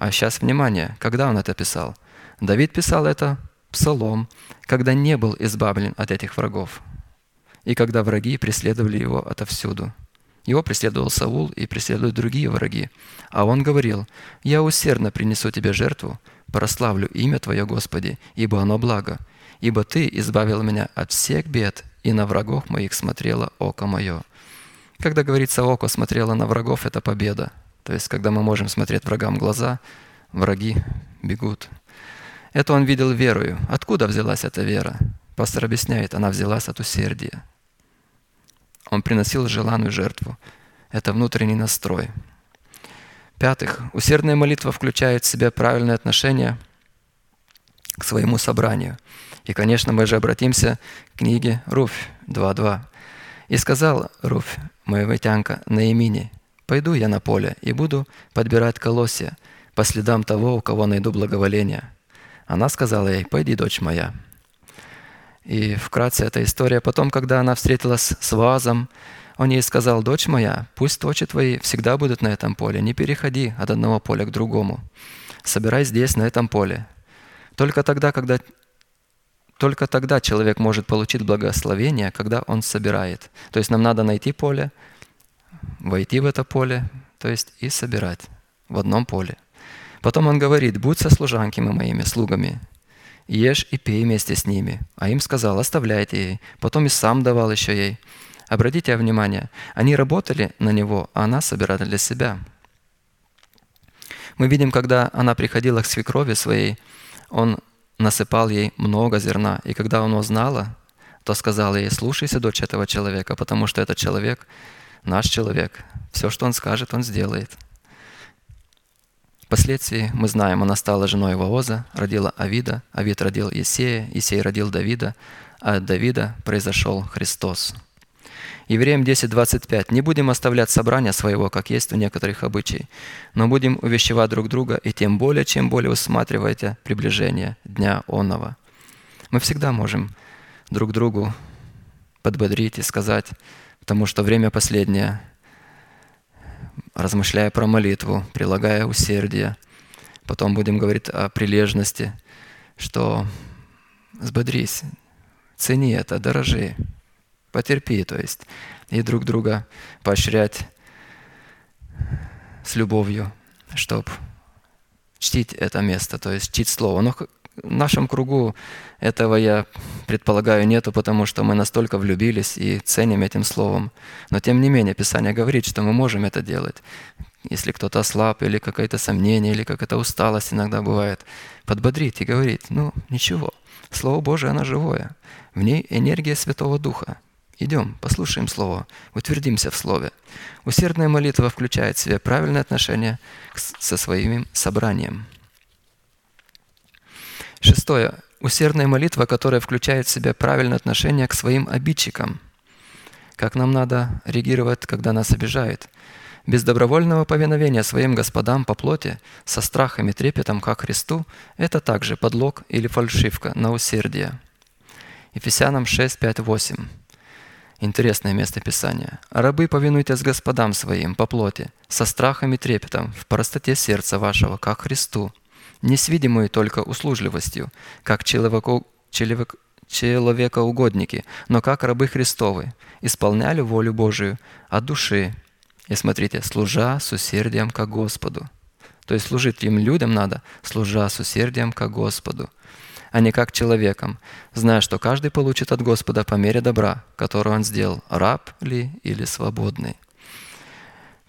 Speaker 3: А сейчас внимание, когда он это писал? Давид писал это псалом, когда не был избавлен от этих врагов и когда враги преследовали его отовсюду. Его преследовал Саул и преследуют другие враги. А он говорил, «Я усердно принесу тебе жертву, прославлю имя Твое, Господи, ибо оно благо, ибо Ты избавил меня от всех бед, и на врагов моих смотрело око мое». Когда говорится «око смотрело на врагов», это победа. То есть, когда мы можем смотреть врагам в глаза, враги бегут. Это он видел верою. Откуда взялась эта вера? Пастор объясняет, она взялась от усердия. Он приносил желанную жертву. Это внутренний настрой. Пятых. Усердная молитва включает в себя правильное отношение к своему собранию. И, конечно, мы же обратимся к книге Руфь 2.2. «И сказал Руфь, моевитянка, Наимини, пойду я на поле и буду подбирать колосья по следам того, у кого найду благоволение». Она сказала ей, «Пойди, дочь моя». И вкратце эта история. Потом, когда она встретилась с Вазом, он ей сказал, «Дочь моя, пусть точи твои всегда будут на этом поле, не переходи от одного поля к другому. Собирай здесь, на этом поле. Только тогда, когда только тогда человек может получить благословение, когда он собирает. То есть нам надо найти поле, войти в это поле, то есть и собирать в одном поле. Потом он говорит, будь со служанками моими, слугами, ешь и пей вместе с ними. А им сказал, оставляйте ей. Потом и сам давал еще ей. Обратите внимание, они работали на него, а она собирала для себя. Мы видим, когда она приходила к свекрови своей, он насыпал ей много зерна. И когда она узнала, то сказала ей, слушайся, дочь этого человека, потому что этот человек наш человек. Все, что он скажет, он сделает. Впоследствии мы знаем, она стала женой Ваоза, родила Авида, Авид родил Есея, Есей родил Давида, а от Давида произошел Христос. Евреям 10.25. «Не будем оставлять собрания своего, как есть у некоторых обычай, но будем увещевать друг друга, и тем более, чем более усматриваете приближение Дня Онного». Мы всегда можем друг другу подбодрить и сказать, потому что время последнее, размышляя про молитву, прилагая усердие. Потом будем говорить о прилежности, что сбодрись, цени это, дорожи, потерпи, то есть, и друг друга поощрять с любовью, чтобы чтить это место, то есть чтить Слово. Но в нашем кругу этого, я предполагаю, нету, потому что мы настолько влюбились и ценим этим словом. Но тем не менее, Писание говорит, что мы можем это делать. Если кто-то слаб или какое-то сомнение, или какая-то усталость иногда бывает, подбодрить и говорить, ну ничего, Слово Божие, оно живое. В ней энергия Святого Духа. Идем, послушаем Слово, утвердимся в Слове. Усердная молитва включает в себя правильное отношение со своим собранием – Шестое. Усердная молитва, которая включает в себя правильное отношение к своим обидчикам. Как нам надо реагировать, когда нас обижают? Без добровольного повиновения своим господам по плоти, со страхом и трепетом, как Христу, это также подлог или фальшивка на усердие. Ефесянам 6, 5, 8. Интересное место Писания. «Рабы, повинуйтесь господам своим по плоти, со страхом и трепетом, в простоте сердца вашего, как Христу, не с видимой только услужливостью, как человеку, человек, человекоугодники, но как рабы Христовы, исполняли волю Божию от души. И смотрите, служа с усердием ко Господу. То есть служить им людям надо, служа с усердием ко Господу, а не как человеком, зная, что каждый получит от Господа по мере добра, которое он сделал, раб ли или свободный.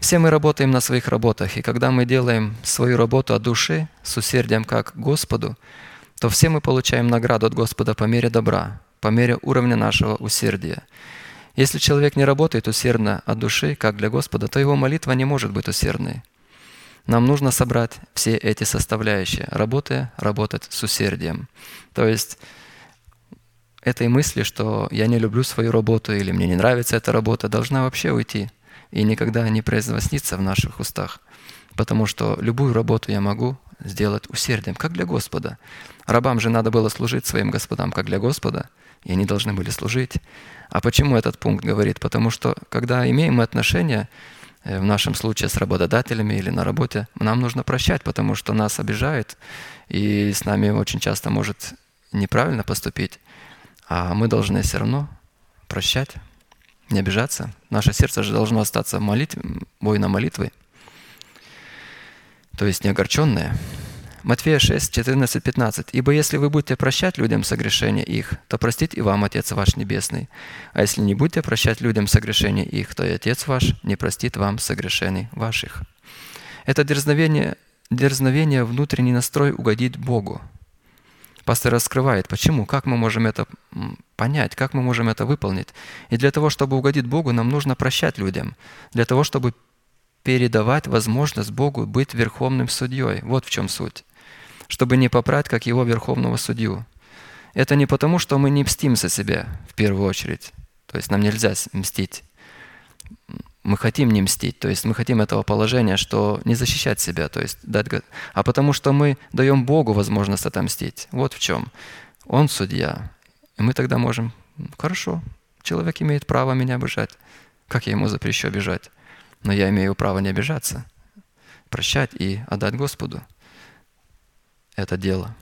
Speaker 3: Все мы работаем на своих работах, и когда мы делаем свою работу от души, с усердием как Господу, то все мы получаем награду от Господа по мере добра, по мере уровня нашего усердия. Если человек не работает усердно от души, как для Господа, то его молитва не может быть усердной. Нам нужно собрать все эти составляющие, работая, работать с усердием. То есть этой мысли, что я не люблю свою работу или мне не нравится эта работа, должна вообще уйти и никогда не произноситься в наших устах. Потому что любую работу я могу сделать усердием, как для Господа. Рабам же надо было служить своим господам, как для Господа, и они должны были служить. А почему этот пункт говорит? Потому что, когда имеем мы отношения, э, в нашем случае с работодателями или на работе, нам нужно прощать, потому что нас обижают, и с нами очень часто может неправильно поступить, а мы должны все равно прощать, не обижаться. Наше сердце же должно остаться молитв... воином молитвы, то есть не огорченное. Матфея 6, 14, 15. «Ибо если вы будете прощать людям согрешения их, то простит и вам Отец ваш Небесный. А если не будете прощать людям согрешения их, то и Отец ваш не простит вам согрешений ваших». Это дерзновение, дерзновение внутренний настрой угодить Богу. Пастор раскрывает, почему, как мы можем это понять, как мы можем это выполнить. И для того, чтобы угодить Богу, нам нужно прощать людям. Для того, чтобы передавать возможность Богу быть верховным судьей. Вот в чем суть чтобы не попрать, как его верховного судью. Это не потому, что мы не мстим за себя в первую очередь. То есть нам нельзя мстить. Мы хотим не мстить, то есть мы хотим этого положения, что не защищать себя, то есть дать, а потому что мы даем Богу возможность отомстить. Вот в чем. Он судья. И мы тогда можем, хорошо, человек имеет право меня обижать. Как я ему запрещу обижать? Но я имею право не обижаться, прощать и отдать Господу это дело.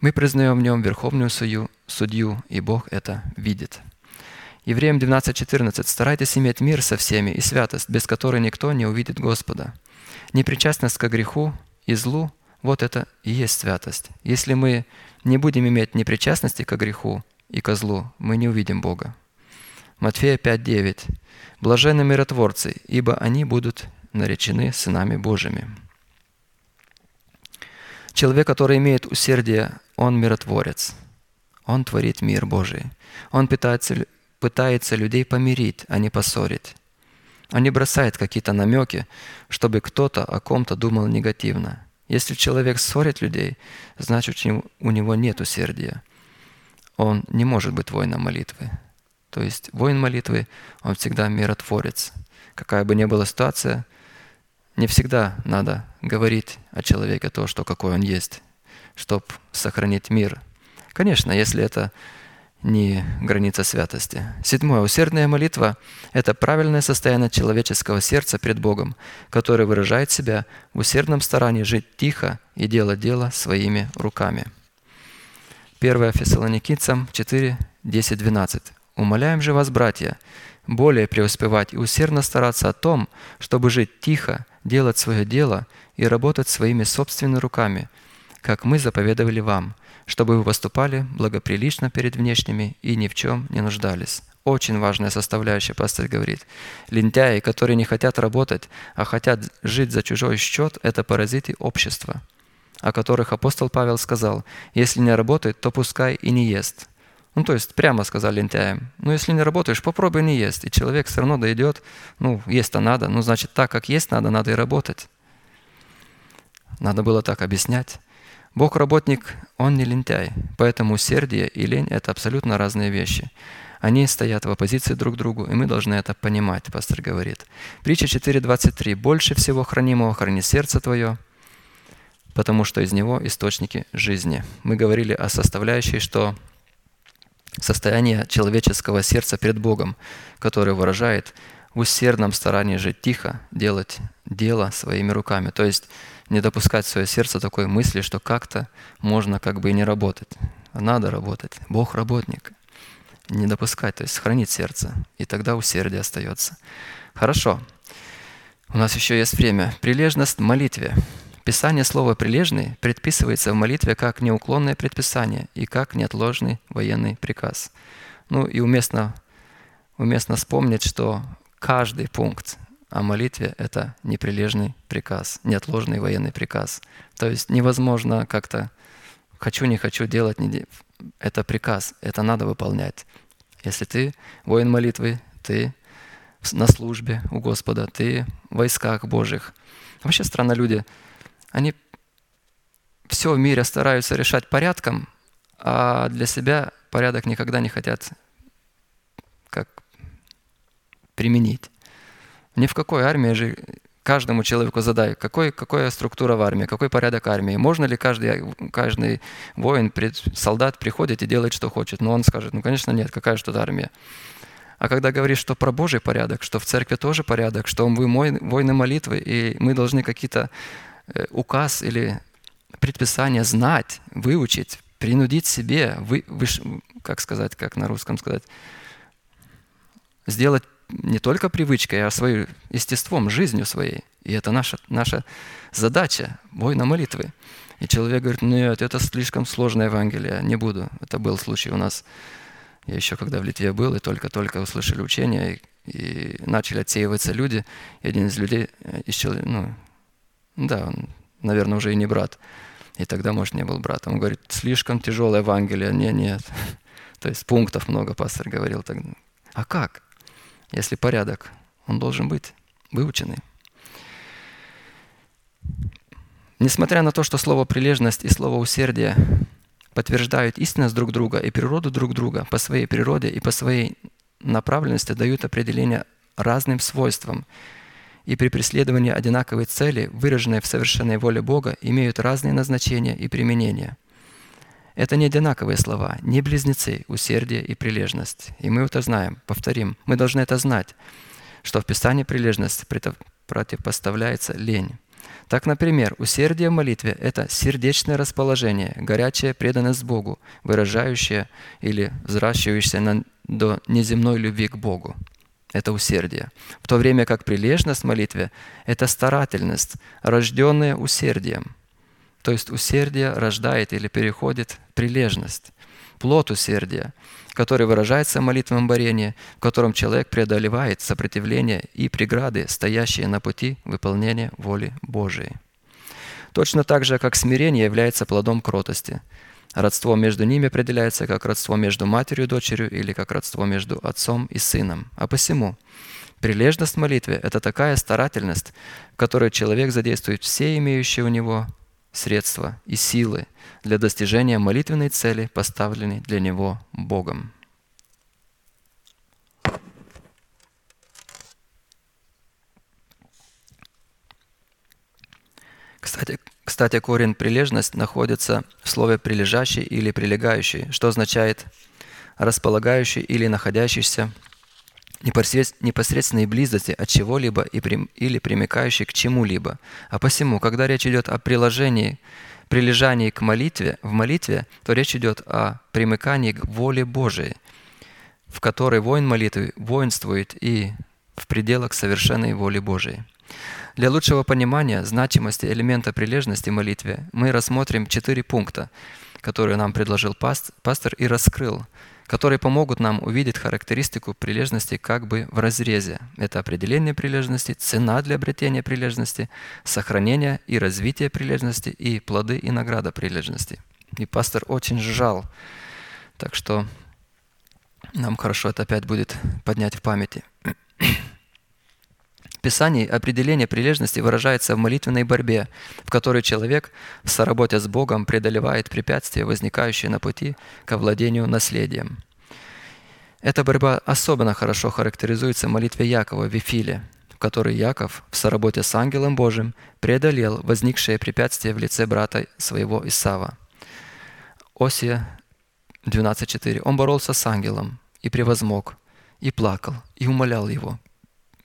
Speaker 3: Мы признаем в нем верховную судью, судью, и Бог это видит. Евреям 12.14. «Старайтесь иметь мир со всеми и святость, без которой никто не увидит Господа». Непричастность к греху и злу – вот это и есть святость. Если мы не будем иметь непричастности к греху и ко злу, мы не увидим Бога. Матфея 5.9. «Блаженны миротворцы, ибо они будут наречены сынами Божьими». Человек, который имеет усердие, он миротворец. Он творит мир Божий. Он пытается, пытается людей помирить, а не поссорить. Он не бросает какие-то намеки, чтобы кто-то о ком-то думал негативно. Если человек ссорит людей, значит у него нет усердия. Он не может быть воином молитвы. То есть воин молитвы, он всегда миротворец. Какая бы ни была ситуация – не всегда надо говорить о человеке то, что какой он есть, чтобы сохранить мир. Конечно, если это не граница святости. Седьмое. Усердная молитва – это правильное состояние человеческого сердца пред Богом, которое выражает себя в усердном старании жить тихо и делать дело своими руками. 1 Фессалоникийцам 4, 10, 12. «Умоляем же вас, братья, более преуспевать и усердно стараться о том, чтобы жить тихо, делать свое дело и работать своими собственными руками, как мы заповедовали вам, чтобы вы поступали благоприлично перед внешними и ни в чем не нуждались. Очень важная составляющая, пастор говорит. Лентяи, которые не хотят работать, а хотят жить за чужой счет, это паразиты общества, о которых апостол Павел сказал, если не работает, то пускай и не ест. Ну, то есть прямо сказали лентяям, ну, если не работаешь, попробуй не есть. И человек все равно дойдет, ну, есть-то надо, ну, значит, так, как есть надо, надо и работать. Надо было так объяснять. Бог работник, он не лентяй, поэтому усердие и лень – это абсолютно разные вещи. Они стоят в оппозиции друг к другу, и мы должны это понимать, пастор говорит. Притча 4.23. «Больше всего хранимого храни сердце твое, потому что из него источники жизни». Мы говорили о составляющей, что состояние человеческого сердца перед Богом, которое выражает в усердном старании жить тихо, делать дело своими руками. То есть не допускать в свое сердце такой мысли, что как-то можно как бы и не работать. Надо работать. Бог работник. Не допускать, то есть сохранить сердце. И тогда усердие остается. Хорошо. У нас еще есть время. Прилежность в молитве. Писание слова «прилежный» предписывается в молитве как неуклонное предписание и как неотложный военный приказ. Ну и уместно, уместно вспомнить, что каждый пункт о молитве – это неприлежный приказ, неотложный военный приказ. То есть невозможно как-то «хочу, не хочу делать», не де... это приказ, это надо выполнять. Если ты воин молитвы, ты на службе у Господа, ты в войсках Божьих. Вообще странно люди – они все в мире стараются решать порядком, а для себя порядок никогда не хотят как применить. Ни в какой армии же каждому человеку задай, какой, какая структура в армии, какой порядок армии. Можно ли каждый, каждый воин, солдат приходит и делает, что хочет? Но он скажет, ну, конечно, нет, какая же тут армия. А когда говоришь, что про Божий порядок, что в церкви тоже порядок, что мы воины молитвы, и мы должны какие-то Э, указ или предписание знать, выучить, принудить себе, вы, вы, как сказать, как на русском сказать, сделать не только привычкой, а своим естеством, жизнью своей. И это наша, наша задача, воина молитвы. И человек говорит, нет, это слишком сложное Евангелие, не буду. Это был случай у нас, я еще когда в Литве был, и только-только услышали учение, и, и начали отсеиваться люди. И один из людей, э, из, ну, да, он, наверное, уже и не брат. И тогда, может, не был братом. Он говорит, слишком тяжелое Евангелие. Не, нет. То есть пунктов много, пастор говорил тогда. А как? Если порядок, он должен быть выученный. Несмотря на то, что слово «прилежность» и слово «усердие» подтверждают истинность друг друга и природу друг друга по своей природе и по своей направленности дают определение разным свойствам – и при преследовании одинаковой цели, выраженной в совершенной воле Бога, имеют разные назначения и применения. Это не одинаковые слова, не близнецы, усердие и прилежность. И мы это знаем. Повторим, мы должны это знать, что в Писании прилежность противопоставляется лень. Так, например, усердие в молитве – это сердечное расположение, горячая преданность Богу, выражающая или взращивающаяся на, до неземной любви к Богу это усердие. В то время как прилежность в молитве – это старательность, рожденная усердием. То есть усердие рождает или переходит прилежность. Плод усердия, который выражается в молитвенном борении, в котором человек преодолевает сопротивление и преграды, стоящие на пути выполнения воли Божией. Точно так же, как смирение является плодом кротости – Родство между ними определяется как родство между матерью и дочерью или как родство между отцом и сыном. А посему прилежность в молитве – это такая старательность, в которой человек задействует все имеющие у него средства и силы для достижения молитвенной цели, поставленной для него Богом. Кстати, кстати, корень «прилежность» находится в слове «прилежащий» или «прилегающий», что означает «располагающий» или «находящийся непосредственной близости от чего-либо или примыкающий к чему-либо. А посему, когда речь идет о приложении, прилежании к молитве, в молитве, то речь идет о примыкании к воле Божией, в которой воин молитвы воинствует и в пределах совершенной воли Божией. Для лучшего понимания значимости элемента прилежности в молитве мы рассмотрим четыре пункта, которые нам предложил пастор и раскрыл, которые помогут нам увидеть характеристику прилежности как бы в разрезе. Это определение прилежности, цена для обретения прилежности, сохранение и развитие прилежности и плоды и награда прилежности. И пастор очень сжал, так что нам хорошо это опять будет поднять в памяти. В Писании определение прилежности выражается в молитвенной борьбе, в которой человек в соработе с Богом преодолевает препятствия, возникающие на пути к овладению наследием. Эта борьба особенно хорошо характеризуется в молитве Якова в Вифиле, в которой Яков в соработе с ангелом Божьим преодолел возникшее препятствие в лице брата своего Исава. Осия 12.4. Он боролся с ангелом и превозмог, и плакал, и умолял его.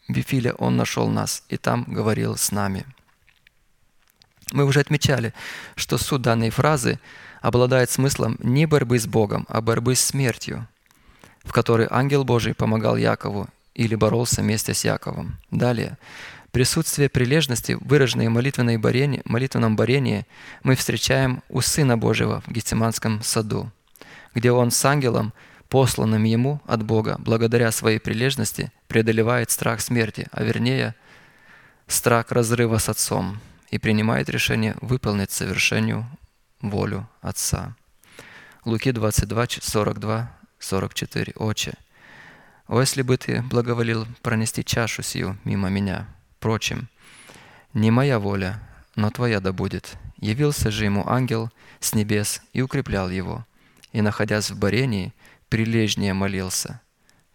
Speaker 3: Вифиле он нашел нас, и там говорил с нами. Мы уже отмечали, что суть данной фразы обладает смыслом не борьбы с Богом, а борьбы с смертью, в которой ангел Божий помогал Якову или боролся вместе с Яковом. Далее. Присутствие прилежности, выраженное в молитвенной борении, молитвенном борении, мы встречаем у Сына Божьего в Гефсиманском саду, где Он с ангелом, посланным Ему от Бога, благодаря своей прилежности, преодолевает страх смерти, а вернее, страх разрыва с Отцом и принимает решение выполнить совершению волю Отца. Луки 22, 42, 44. «Отче, о, если бы ты благоволил пронести чашу сию мимо меня, Впрочем, не моя воля, но твоя да будет. Явился же ему ангел с небес и укреплял его. И, находясь в борении, прилежнее молился.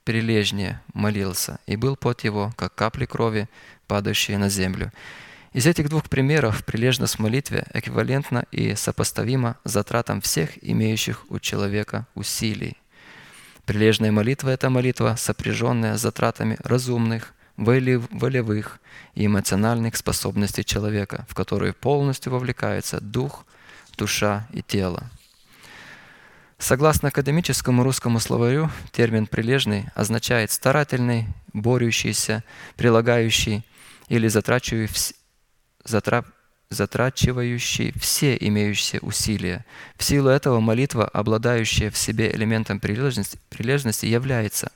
Speaker 3: Прилежнее молился, и был пот его, как капли крови, падающие на землю. Из этих двух примеров прилежность в молитве эквивалентна и сопоставима затратам всех имеющих у человека усилий. Прилежная молитва – это молитва, сопряженная с затратами разумных, волевых и эмоциональных способностей человека, в которые полностью вовлекается дух, душа и тело. Согласно академическому русскому словарю, термин «прилежный» означает старательный, борющийся, прилагающий или затрачивающий, затра, затрачивающий все имеющиеся усилия. В силу этого молитва, обладающая в себе элементом прилежности, прилежности является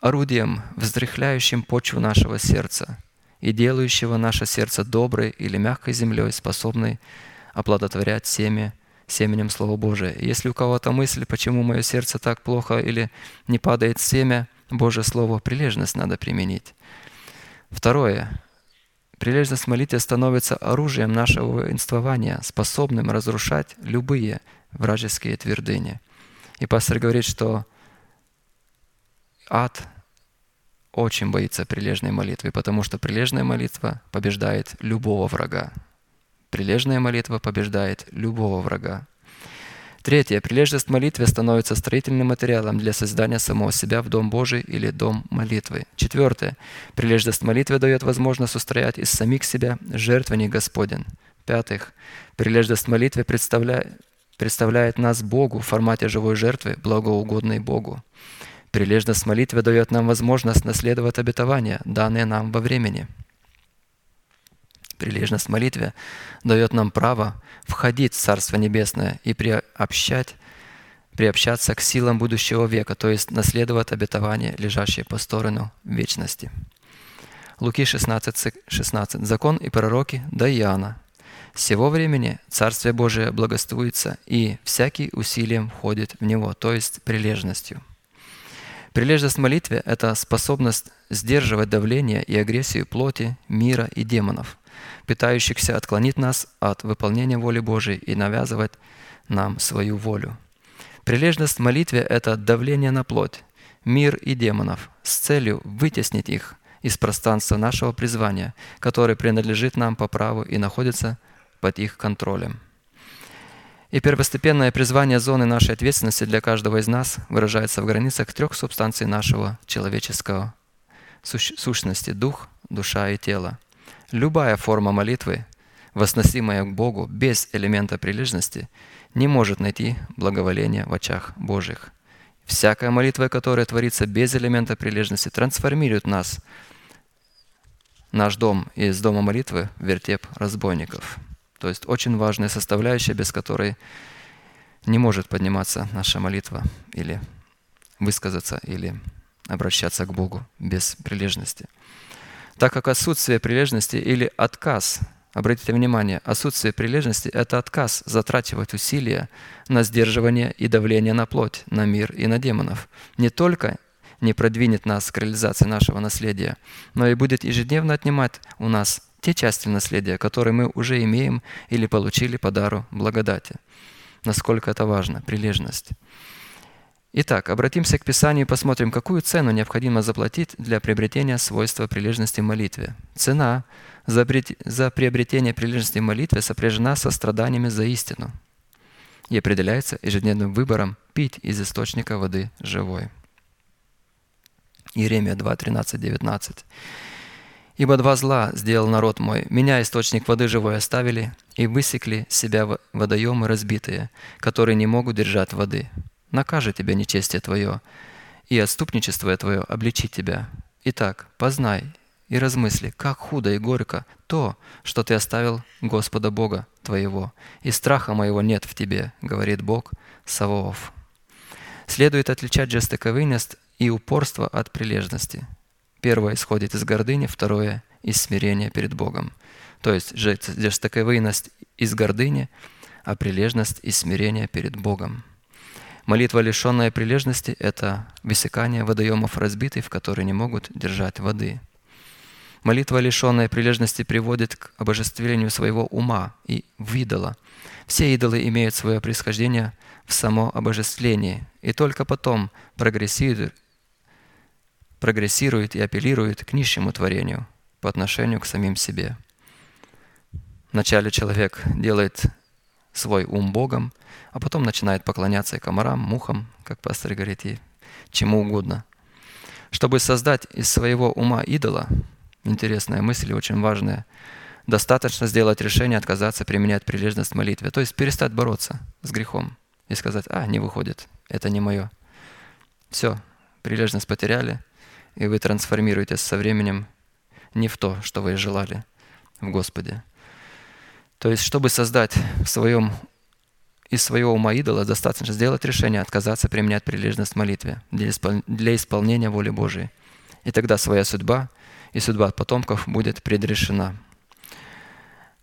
Speaker 3: орудием, вздряхляющим почву нашего сердца и делающего наше сердце доброй или мягкой землей, способной оплодотворять семя семенем Слова Божия. Если у кого-то мысль, почему мое сердце так плохо или не падает семя, Божье Слово, прилежность надо применить. Второе. Прилежность в молитве становится оружием нашего воинствования, способным разрушать любые вражеские твердыни. И пастор говорит, что ад очень боится прилежной молитвы, потому что прилежная молитва побеждает любого врага. Прилежная молитва побеждает любого врага. Третье. Прилежность в молитве становится строительным материалом для создания самого себя в Дом Божий или Дом молитвы. Четвертое. Прилежность в молитве дает возможность устроять из самих себя жертвенник Господен. Пятых. Прилежность в молитве представляет, представляет нас Богу в формате живой жертвы, благоугодной Богу. Прилежность молитвы дает нам возможность наследовать обетования, данные нам во времени. Прилежность молитве дает нам право входить в Царство Небесное и приобщать, приобщаться к силам будущего века, то есть наследовать обетования, лежащие по сторону вечности. Луки 16, 16. «Закон и пророки до Иоанна. С сего времени Царствие Божие благоствуется, и всякий усилием входит в него, то есть прилежностью». Прилежность в молитве – это способность сдерживать давление и агрессию плоти, мира и демонов, пытающихся отклонить нас от выполнения воли Божией и навязывать нам свою волю. Прилежность в молитве – это давление на плоть, мир и демонов с целью вытеснить их из пространства нашего призвания, которое принадлежит нам по праву и находится под их контролем. И первостепенное призвание зоны нашей ответственности для каждого из нас выражается в границах трех субстанций нашего человеческого сущности – дух, душа и тело. Любая форма молитвы, возносимая к Богу без элемента прилежности, не может найти благоволения в очах Божьих. Всякая молитва, которая творится без элемента прилежности, трансформирует нас, наш дом из дома молитвы в вертеп разбойников – то есть очень важная составляющая, без которой не может подниматься наша молитва или высказаться, или обращаться к Богу без прилежности. Так как отсутствие прилежности или отказ, обратите внимание, отсутствие прилежности – это отказ затрачивать усилия на сдерживание и давление на плоть, на мир и на демонов. Не только не продвинет нас к реализации нашего наследия, но и будет ежедневно отнимать у нас те части наследия, которые мы уже имеем или получили по дару благодати. Насколько это важно, прилежность. Итак, обратимся к Писанию и посмотрим, какую цену необходимо заплатить для приобретения свойства прилежности в молитве. Цена за приобретение прилежности в молитве сопряжена со страданиями за истину. и определяется ежедневным выбором пить из источника воды живой. Иеремия 2, 13, 19. «Ибо два зла сделал народ мой. Меня, источник воды живой, оставили, и высекли себя во- водоемы разбитые, которые не могут держать воды. Накажет тебя нечестие твое, и отступничество твое обличит тебя. Итак, познай и размысли, как худо и горько то, что ты оставил Господа Бога твоего, и страха моего нет в тебе, говорит Бог Саваоф. Следует отличать жестоковыйность и упорство от прилежности. Первое исходит из гордыни, второе – из смирения перед Богом. То есть жест- жестоковыйность из гордыни, а прилежность из смирения перед Богом. Молитва, лишенная прилежности – это высекание водоемов разбитых, в которые не могут держать воды. Молитва, лишенная прилежности, приводит к обожествлению своего ума и в идола. Все идолы имеют свое происхождение в само обожествлении, и только потом прогрессируют, прогрессируют и апеллируют к нищему творению по отношению к самим себе. Вначале человек делает свой ум Богом, а потом начинает поклоняться и комарам, мухам, как пастор говорит, и чему угодно. Чтобы создать из своего ума идола, интересная мысль и очень важная, достаточно сделать решение отказаться применять прилежность в молитве, то есть перестать бороться с грехом и сказать, а, не выходит, это не мое. Все, прилежность потеряли, и вы трансформируетесь со временем не в то, что вы желали в Господе. То есть, чтобы создать в своем из своего ума идола, достаточно сделать решение отказаться применять прилежность молитве для, для исполнения воли Божией. И тогда своя судьба и судьба потомков будет предрешена.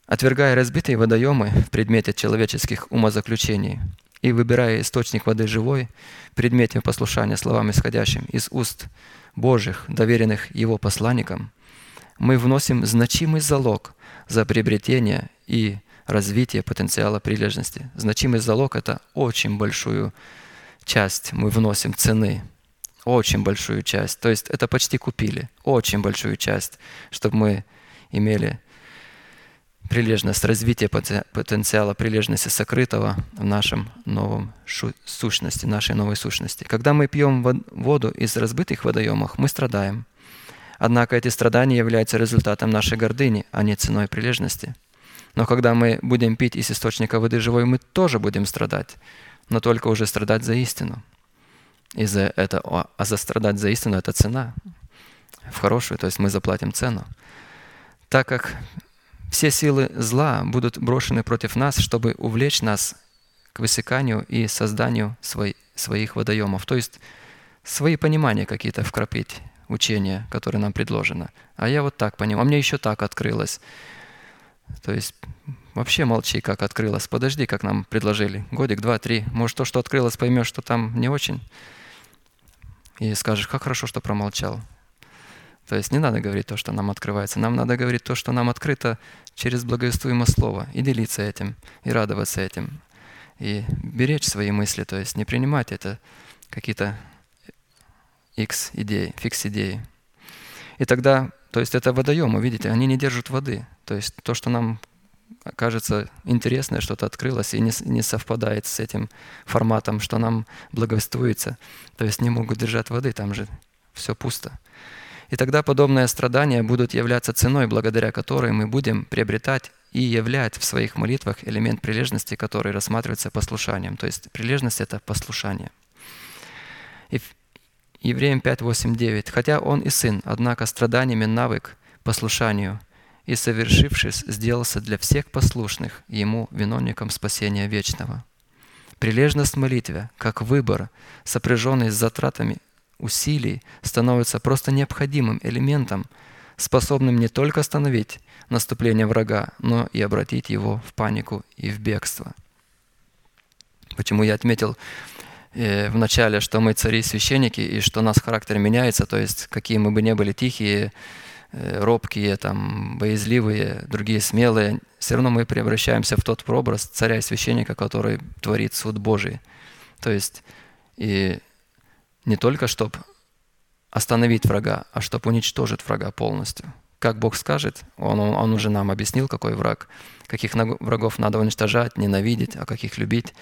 Speaker 3: Отвергая разбитые водоемы в предмете человеческих умозаключений и выбирая источник воды живой в предмете послушания словам, исходящим из уст Божьих, доверенных Его посланникам, мы вносим значимый залог за приобретение и развитие потенциала прилежности. Значимый залог – это очень большую часть мы вносим цены, очень большую часть. То есть это почти купили, очень большую часть, чтобы мы имели прилежность, развитие поте- потенциала прилежности сокрытого в нашем новом сущности, нашей новой сущности. Когда мы пьем вод- воду из разбитых водоемов, мы страдаем. Однако эти страдания являются результатом нашей гордыни, а не ценой прилежности. Но когда мы будем пить из источника воды живой, мы тоже будем страдать, но только уже страдать за истину. И за это, а за страдать за истину – это цена в хорошую, то есть мы заплатим цену. Так как все силы зла будут брошены против нас, чтобы увлечь нас к высеканию и созданию свой, своих водоемов. То есть свои понимания какие-то вкрапить, учения, которые нам предложено. А я вот так понимаю, а мне еще так открылось. То есть вообще молчи, как открылось. Подожди, как нам предложили. Годик, два, три. Может, то, что открылось, поймешь, что там не очень. И скажешь, как хорошо, что промолчал. То есть не надо говорить то, что нам открывается. Нам надо говорить то, что нам открыто через благовествуемое слово. И делиться этим, и радоваться этим. И беречь свои мысли, то есть не принимать это какие-то X идеи, фикс идеи. И тогда, то есть это водоемы, видите, они не держат воды. То есть то, что нам кажется интересное, что-то открылось и не, не совпадает с этим форматом, что нам благовествуется, то есть не могут держать воды, там же все пусто. И тогда подобные страдания будут являться ценой, благодаря которой мы будем приобретать и являть в своих молитвах элемент прилежности, который рассматривается послушанием. То есть прилежность – это послушание. И Евреям 5, 8, 9. «Хотя он и сын, однако страданиями навык послушанию, и, совершившись, сделался для всех послушных ему виновником спасения вечного». Прилежность молитве, как выбор, сопряженный с затратами усилий, становится просто необходимым элементом, способным не только остановить наступление врага, но и обратить его в панику и в бегство. Почему я отметил в начале, что мы цари и священники, и что у нас характер меняется, то есть какие мы бы не были тихие, э, робкие, там, боязливые, другие смелые, все равно мы превращаемся в тот прообраз царя и священника, который творит суд Божий. То есть и не только чтобы остановить врага, а чтобы уничтожить врага полностью. Как Бог скажет, он, он, уже нам объяснил, какой враг, каких врагов надо уничтожать, ненавидеть, а каких любить.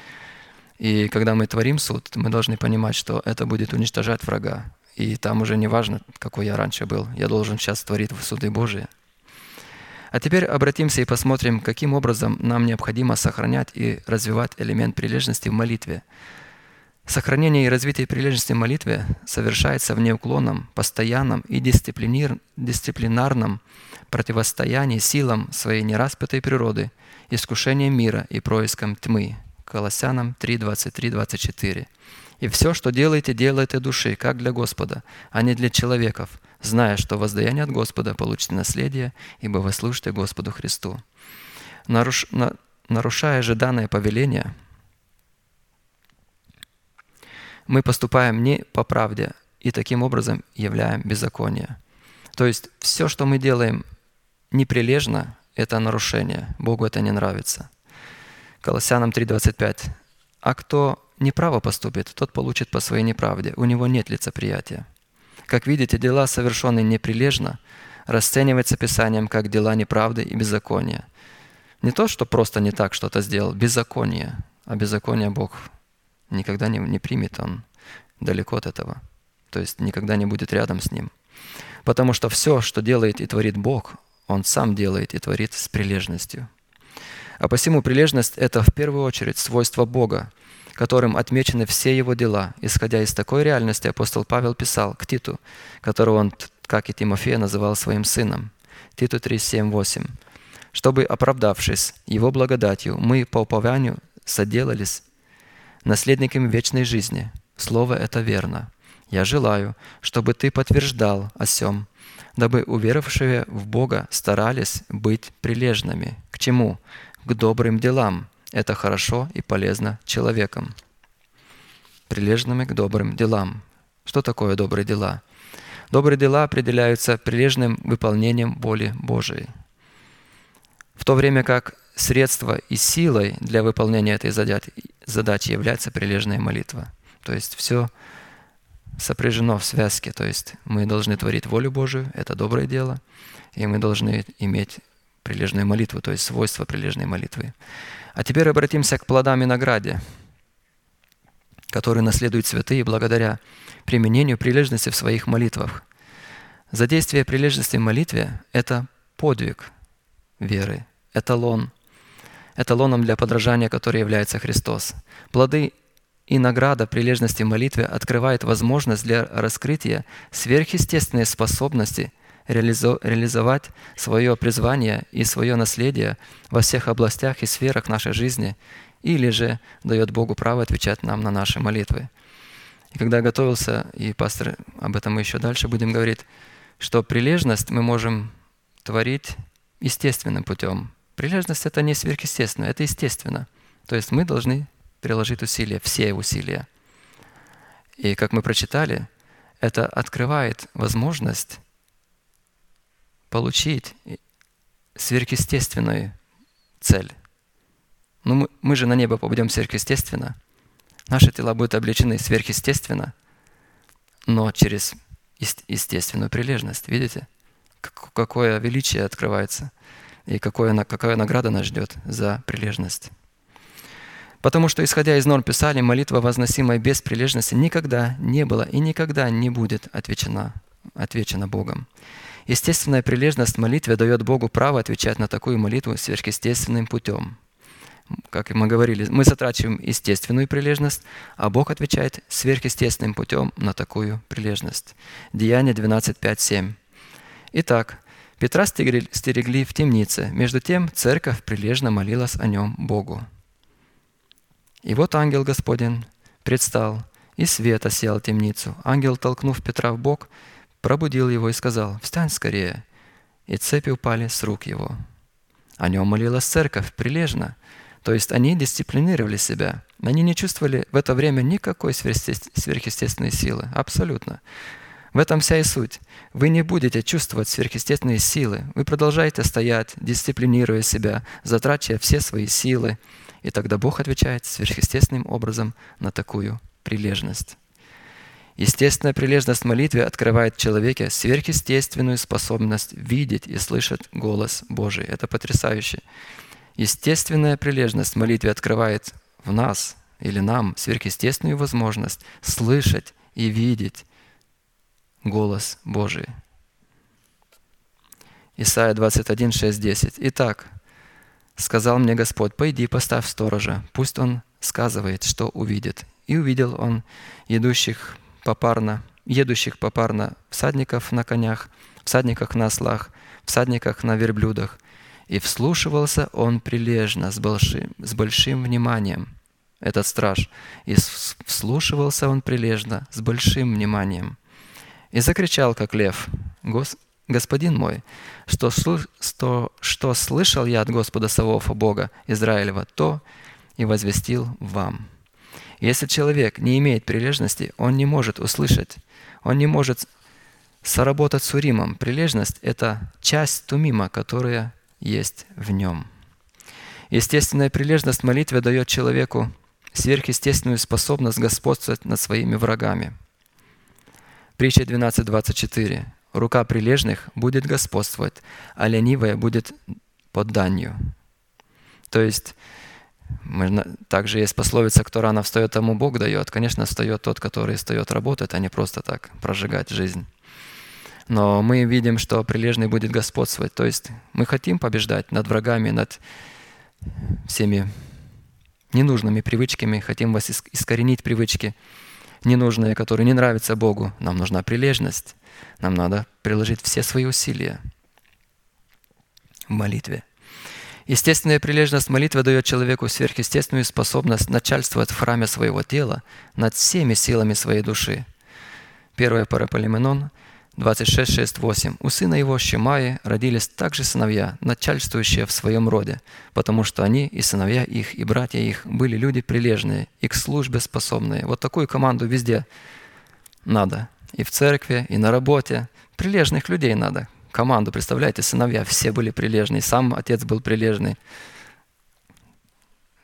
Speaker 3: И когда мы творим суд, мы должны понимать, что это будет уничтожать врага. И там уже не важно, какой я раньше был. Я должен сейчас творить в суды Божии. А теперь обратимся и посмотрим, каким образом нам необходимо сохранять и развивать элемент прилежности в молитве. Сохранение и развитие прилежности в молитве совершается в неуклонном, постоянном и дисциплинарном противостоянии силам своей нераспятой природы, искушением мира и происком тьмы. Колоссянам 3, 23, 24. «И все, что делаете, делайте души, как для Господа, а не для человеков, зная, что воздаяние от Господа получите наследие, ибо вы служите Господу Христу». Наруш... на... Нарушая же данное повеление, мы поступаем не по правде и таким образом являем беззаконие. То есть все, что мы делаем неприлежно, это нарушение. Богу это не нравится. Колоссянам 3.25. «А кто неправо поступит, тот получит по своей неправде. У него нет лицеприятия». Как видите, дела, совершенные неприлежно, расцениваются Писанием как дела неправды и беззакония. Не то, что просто не так что-то сделал, беззаконие. А беззаконие Бог никогда не, не примет, Он далеко от этого. То есть никогда не будет рядом с Ним. Потому что все, что делает и творит Бог, Он сам делает и творит с прилежностью. А посему прилежность – это в первую очередь свойство Бога, которым отмечены все его дела. Исходя из такой реальности, апостол Павел писал к Титу, которого он, как и Тимофея, называл своим сыном. Титу 3, 7, 8. «Чтобы, оправдавшись его благодатью, мы по упованию соделались наследниками вечной жизни. Слово это верно. Я желаю, чтобы ты подтверждал о сем, дабы уверовавшие в Бога старались быть прилежными. К чему? К добрым делам, это хорошо и полезно человеком. Прилежными к добрым делам. Что такое добрые дела? Добрые дела определяются прилежным выполнением воли Божией. В то время как средство и силой для выполнения этой задачи является прилежная молитва. То есть все сопряжено в связке. То есть мы должны творить волю Божию, это доброе дело, и мы должны иметь прилежную молитву, то есть свойства прилежной молитвы. А теперь обратимся к плодам и награде, которые наследуют святые благодаря применению прилежности в своих молитвах. Задействие прилежности в молитве – это подвиг веры, эталон, эталоном для подражания, который является Христос. Плоды и награда прилежности в молитве открывает возможность для раскрытия сверхъестественной способности – реализовать свое призвание и свое наследие во всех областях и сферах нашей жизни, или же дает Богу право отвечать нам на наши молитвы. И когда готовился, и пастор, об этом мы еще дальше будем говорить, что прилежность мы можем творить естественным путем. Прилежность – это не сверхъестественно, это естественно. То есть мы должны приложить усилия, все усилия. И как мы прочитали, это открывает возможность получить сверхъестественную цель. Ну, мы, мы же на небо попадем сверхъестественно. Наши тела будут облечены сверхъестественно, но через естественную прилежность. Видите? Какое величие открывается и какое, какая награда нас ждет за прилежность. Потому что, исходя из норм Писания, молитва, возносимая без прилежности, никогда не была и никогда не будет отвечена, отвечена Богом. Естественная прилежность в молитве дает Богу право отвечать на такую молитву сверхъестественным путем. Как мы говорили, мы затрачиваем естественную прилежность, а Бог отвечает сверхъестественным путем на такую прилежность. Деяние 12, 5, 7. Итак, Петра стерегли в темнице. Между тем церковь прилежно молилась о нем Богу. И вот ангел Господень предстал, и свет осел темницу. Ангел, толкнув Петра в бок, пробудил его и сказал, «Встань скорее!» И цепи упали с рук его. О нем молилась церковь прилежно, то есть они дисциплинировали себя. Они не чувствовали в это время никакой сверхъестественной силы, абсолютно. В этом вся и суть. Вы не будете чувствовать сверхъестественные силы. Вы продолжаете стоять, дисциплинируя себя, затрачивая все свои силы. И тогда Бог отвечает сверхъестественным образом на такую прилежность. Естественная прилежность в молитве открывает в человеке сверхъестественную способность видеть и слышать голос Божий. Это потрясающе. Естественная прилежность в молитве открывает в нас, или нам сверхъестественную возможность слышать и видеть голос Божий. Исайя 21, 6, 10. Итак, сказал мне Господь, пойди, поставь сторожа, пусть он сказывает, что увидит. И увидел он идущих попарно, едущих попарно всадников на конях, всадниках на ослах, всадниках на верблюдах. И вслушивался он прилежно, с большим, с большим вниманием, этот страж. И вслушивался он прилежно, с большим вниманием. И закричал, как лев, «Гос, «Господин мой, что, что, что слышал я от Господа Саваофа Бога Израилева, то и возвестил вам». Если человек не имеет прилежности, он не может услышать, он не может соработать с Уримом. Прилежность – это часть Тумима, которая есть в нем. Естественная прилежность молитве дает человеку сверхъестественную способность господствовать над своими врагами. Притча 12.24. «Рука прилежных будет господствовать, а ленивая будет под данью». То есть также есть пословица, кто рано встает, тому Бог дает. Конечно, встает тот, который встает работать, а не просто так прожигать жизнь. Но мы видим, что прилежный будет господствовать. То есть мы хотим побеждать над врагами, над всеми ненужными привычками, хотим вас искоренить привычки ненужные, которые не нравятся Богу. Нам нужна прилежность. Нам надо приложить все свои усилия в молитве. Естественная прилежность молитвы дает человеку сверхъестественную способность начальствовать в храме своего тела над всеми силами своей души. Первое Параполименон 26, 6, 8. «У сына его Шимаи родились также сыновья, начальствующие в своем роде, потому что они и сыновья их, и братья их были люди прилежные и к службе способные». Вот такую команду везде надо. И в церкви, и на работе. Прилежных людей надо, команду, представляете, сыновья, все были прилежные, сам отец был прилежный.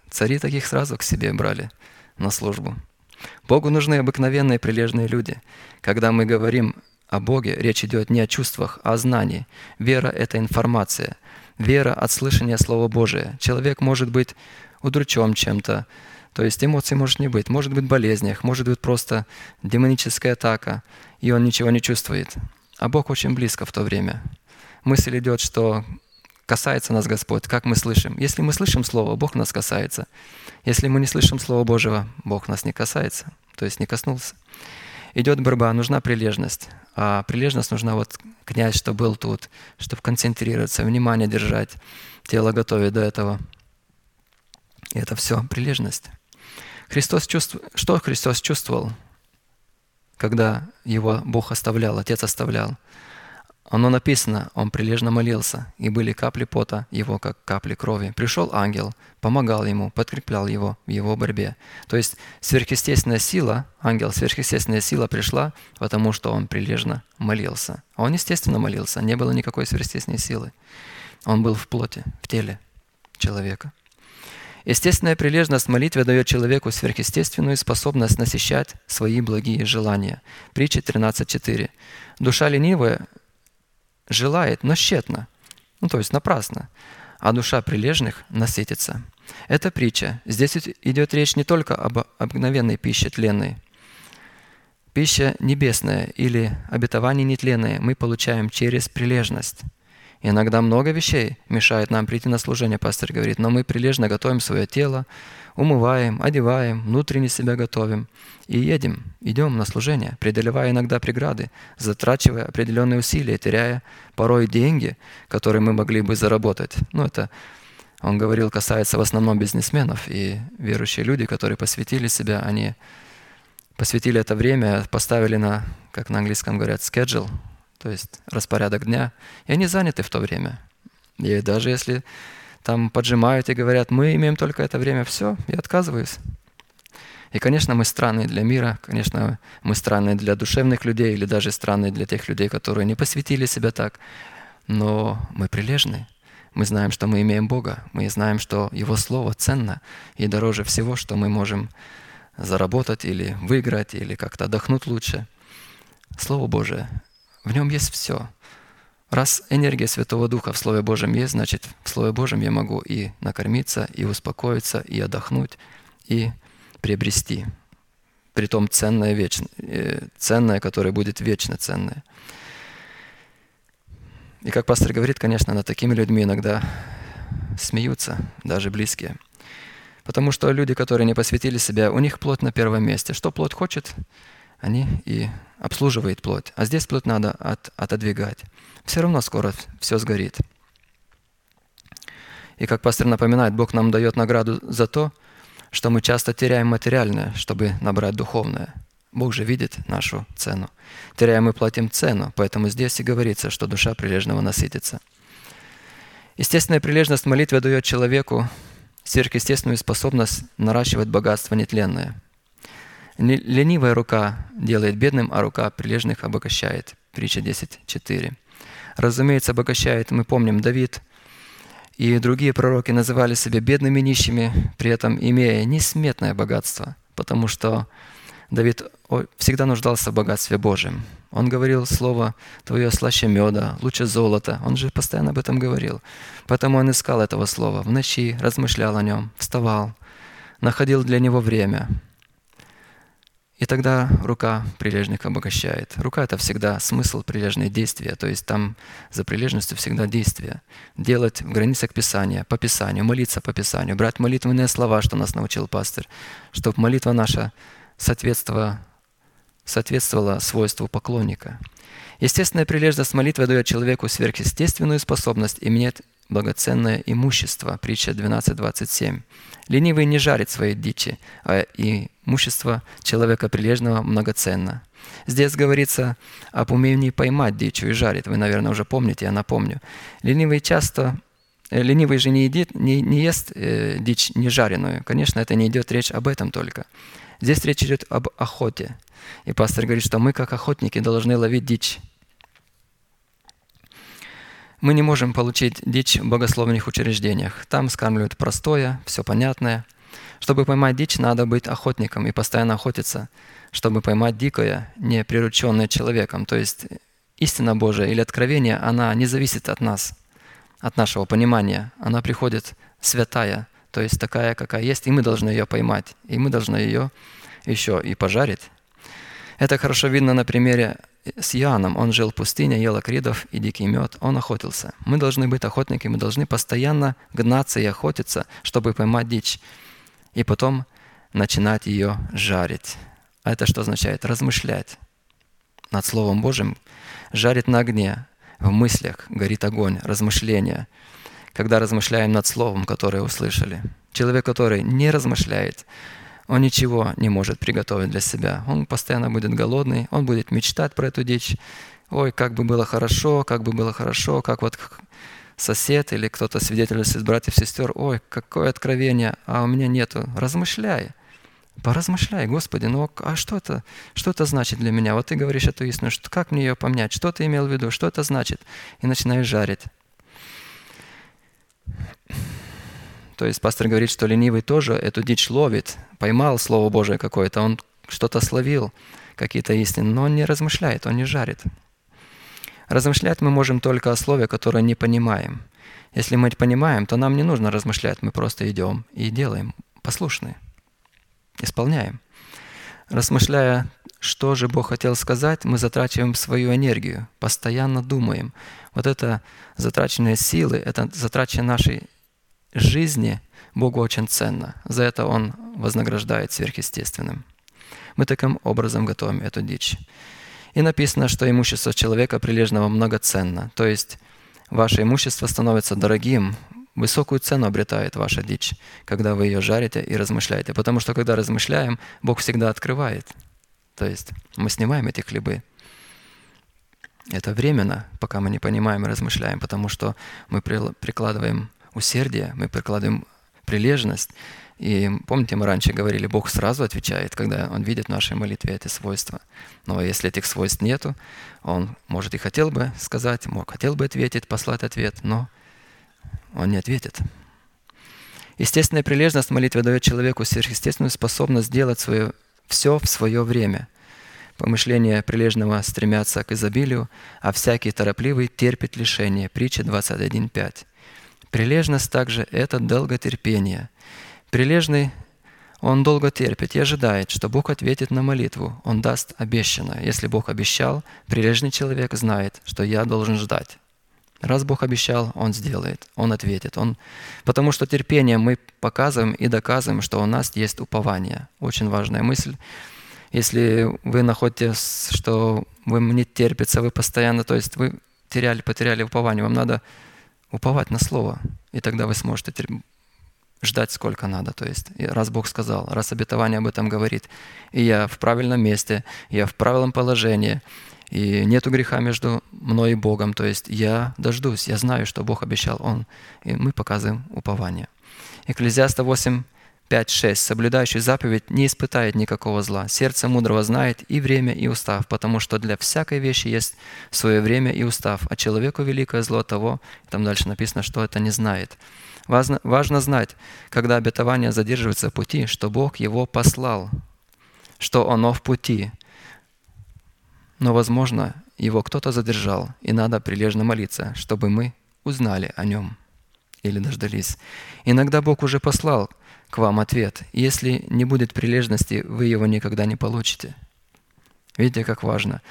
Speaker 3: Цари таких сразу к себе брали на службу. Богу нужны обыкновенные прилежные люди. Когда мы говорим о Боге, речь идет не о чувствах, а о знании. Вера – это информация. Вера от слышания Слова Божия. Человек может быть удручен чем-то, то есть эмоций может не быть, может быть болезнях, может быть просто демоническая атака, и он ничего не чувствует. А Бог очень близко в то время. Мысль идет, что касается нас Господь, как мы слышим. Если мы слышим Слово, Бог нас касается. Если мы не слышим Слова Божьего, Бог нас не касается, то есть не коснулся. Идет борьба, нужна прилежность. А прилежность нужна вот князь, что был тут, чтобы концентрироваться, внимание держать, тело готовить до этого. И это все прилежность. Христос чувств... Что Христос чувствовал? Когда его Бог оставлял, Отец оставлял. Оно написано, он прилежно молился, и были капли пота его, как капли крови. Пришел ангел, помогал ему, подкреплял его в его борьбе. То есть сверхъестественная сила, ангел, сверхъестественная сила пришла, потому что он прилежно молился. А он естественно молился, не было никакой сверхъестественной силы. Он был в плоти, в теле человека. Естественная прилежность молитве дает человеку сверхъестественную способность насыщать свои благие желания. Притча 13.4. Душа ленивая желает, но тщетно, ну то есть напрасно, а душа прилежных насытится. Это притча. Здесь идет речь не только об обыкновенной пище тленной. Пища небесная или обетование нетленное мы получаем через прилежность – Иногда много вещей мешает нам прийти на служение, пастор говорит, но мы прилежно готовим свое тело, умываем, одеваем, внутренне себя готовим и едем, идем на служение, преодолевая иногда преграды, затрачивая определенные усилия, теряя порой деньги, которые мы могли бы заработать. Ну, это, он говорил, касается в основном бизнесменов и верующие люди, которые посвятили себя, они посвятили это время, поставили на, как на английском говорят, schedule, то есть распорядок дня, и они заняты в то время. И даже если там поджимают и говорят, мы имеем только это время, все, я отказываюсь. И, конечно, мы странные для мира, конечно, мы странные для душевных людей или даже странные для тех людей, которые не посвятили себя так, но мы прилежны. Мы знаем, что мы имеем Бога, мы знаем, что Его Слово ценно и дороже всего, что мы можем заработать или выиграть, или как-то отдохнуть лучше. Слово Божие в нем есть все. Раз энергия Святого Духа в Слове Божьем есть, значит, в Слове Божьем я могу и накормиться, и успокоиться, и отдохнуть, и приобрести. Притом ценное, вечно, э, ценное, которое будет вечно ценное. И как пастор говорит, конечно, над такими людьми иногда смеются, даже близкие. Потому что люди, которые не посвятили себя, у них плоть на первом месте. Что плоть хочет, они и обслуживают плоть. А здесь плоть надо от, отодвигать. Все равно скоро все сгорит. И как пастор напоминает, Бог нам дает награду за то, что мы часто теряем материальное, чтобы набрать духовное. Бог же видит нашу цену. Теряем и платим цену, поэтому здесь и говорится, что душа прилежного насытится. Естественная прилежность в молитве дает человеку сверхъестественную способность наращивать богатство нетленное. Ленивая рука делает бедным, а рука прилежных обогащает. Притча 10.4. Разумеется, обогащает, мы помним, Давид и другие пророки называли себя бедными нищими, при этом имея несметное богатство, потому что Давид всегда нуждался в богатстве Божьем. Он говорил слово «Твое слаще меда, лучше золота». Он же постоянно об этом говорил. Поэтому он искал этого слова. В ночи размышлял о нем, вставал, находил для него время – и тогда рука прилежника обогащает. Рука — это всегда смысл прилежные действия, то есть там за прилежностью всегда действие. Делать в границах Писания, по Писанию, молиться по Писанию, брать молитвенные слова, что нас научил пастор, чтобы молитва наша соответствовала, соответствовала свойству поклонника. Естественная прилежность молитвы дает человеку сверхъестественную способность иметь благоценное имущество. Притча 12.27. Ленивый не жарит свои дичи, а имущество человека прилежного многоценно. Здесь говорится об умении поймать дичу и жарить. Вы, наверное, уже помните, я напомню. Ленивый часто э, Ленивый же не, едит, не, не ест э, дичь не жареную. Конечно, это не идет речь об этом только. Здесь речь идет об охоте. И пастор говорит, что мы, как охотники, должны ловить дичь. Мы не можем получить дичь в богословных учреждениях. Там скармливают простое, все понятное. Чтобы поймать дичь, надо быть охотником и постоянно охотиться, чтобы поймать дикое, не прирученное человеком. То есть истина Божия или откровение, она не зависит от нас, от нашего понимания. Она приходит святая, то есть такая, какая есть, и мы должны ее поймать, и мы должны ее еще и пожарить. Это хорошо видно на примере с Иоанном. Он жил в пустыне, ел акридов и дикий мед. Он охотился. Мы должны быть охотниками, мы должны постоянно гнаться и охотиться, чтобы поймать дичь. И потом начинать ее жарить. А это что означает? Размышлять над Словом Божьим. Жарить на огне. В мыслях горит огонь, размышления. Когда размышляем над Словом, которое услышали. Человек, который не размышляет, он ничего не может приготовить для себя. Он постоянно будет голодный, он будет мечтать про эту дичь. Ой, как бы было хорошо, как бы было хорошо, как вот сосед или кто-то свидетельствует братьев, сестер, ой, какое откровение, а у меня нету. Размышляй. Поразмышляй, Господи, ну а что это, что это значит для меня? Вот ты говоришь эту истину, что, как мне ее поменять? Что ты имел в виду? Что это значит? И начинаешь жарить. То есть пастор говорит, что ленивый тоже эту дичь ловит, поймал Слово Божие какое-то, он что-то словил, какие-то истины, но он не размышляет, он не жарит. Размышлять мы можем только о слове, которое не понимаем. Если мы понимаем, то нам не нужно размышлять, мы просто идем и делаем, послушны, исполняем. Размышляя, что же Бог хотел сказать, мы затрачиваем свою энергию, постоянно думаем. Вот это затраченные силы, это затраченные нашей жизни Богу очень ценно. За это Он вознаграждает сверхъестественным. Мы таким образом готовим эту дичь. И написано, что имущество человека прилежного многоценно. То есть ваше имущество становится дорогим, высокую цену обретает ваша дичь, когда вы ее жарите и размышляете. Потому что когда размышляем, Бог всегда открывает. То есть мы снимаем эти хлебы. Это временно, пока мы не понимаем и размышляем, потому что мы прикладываем усердие, мы прикладываем прилежность. И помните, мы раньше говорили, Бог сразу отвечает, когда Он видит в нашей молитве эти свойства. Но если этих свойств нету, Он, может, и хотел бы сказать, мог, хотел бы ответить, послать ответ, но Он не ответит. Естественная прилежность в молитве дает человеку сверхъестественную способность сделать свое, все в свое время. Помышления прилежного стремятся к изобилию, а всякий торопливый терпит лишение. Притча 21.5. Прилежность также – это долготерпение. Прилежный, Он долго терпит и ожидает, что Бог ответит на молитву. Он даст обещанное. Если Бог обещал, прилежный человек знает, что я должен ждать. Раз Бог обещал, Он сделает, Он ответит. Он... Потому что терпение мы показываем и доказываем, что у нас есть упование. Очень важная мысль. Если вы находите, что вы не терпится, вы постоянно, то есть вы теряли, потеряли упование, вам надо уповать на Слово, и тогда вы сможете ждать сколько надо. То есть, раз Бог сказал, раз обетование об этом говорит, и я в правильном месте, я в правильном положении, и нету греха между мной и Богом. То есть я дождусь, я знаю, что Бог обещал Он. И мы показываем упование. Экклезиаста 8, 5, 6. «Соблюдающий заповедь не испытает никакого зла. Сердце мудрого знает и время, и устав, потому что для всякой вещи есть свое время и устав, а человеку великое зло того, там дальше написано, что это не знает». Важно, важно знать, когда обетование задерживается в пути, что Бог его послал, что оно в пути. Но, возможно, его кто-то задержал, и надо прилежно молиться, чтобы мы узнали о нем или дождались. Иногда Бог уже послал к вам ответ. Если не будет прилежности, вы его никогда не получите. Видите, как важно.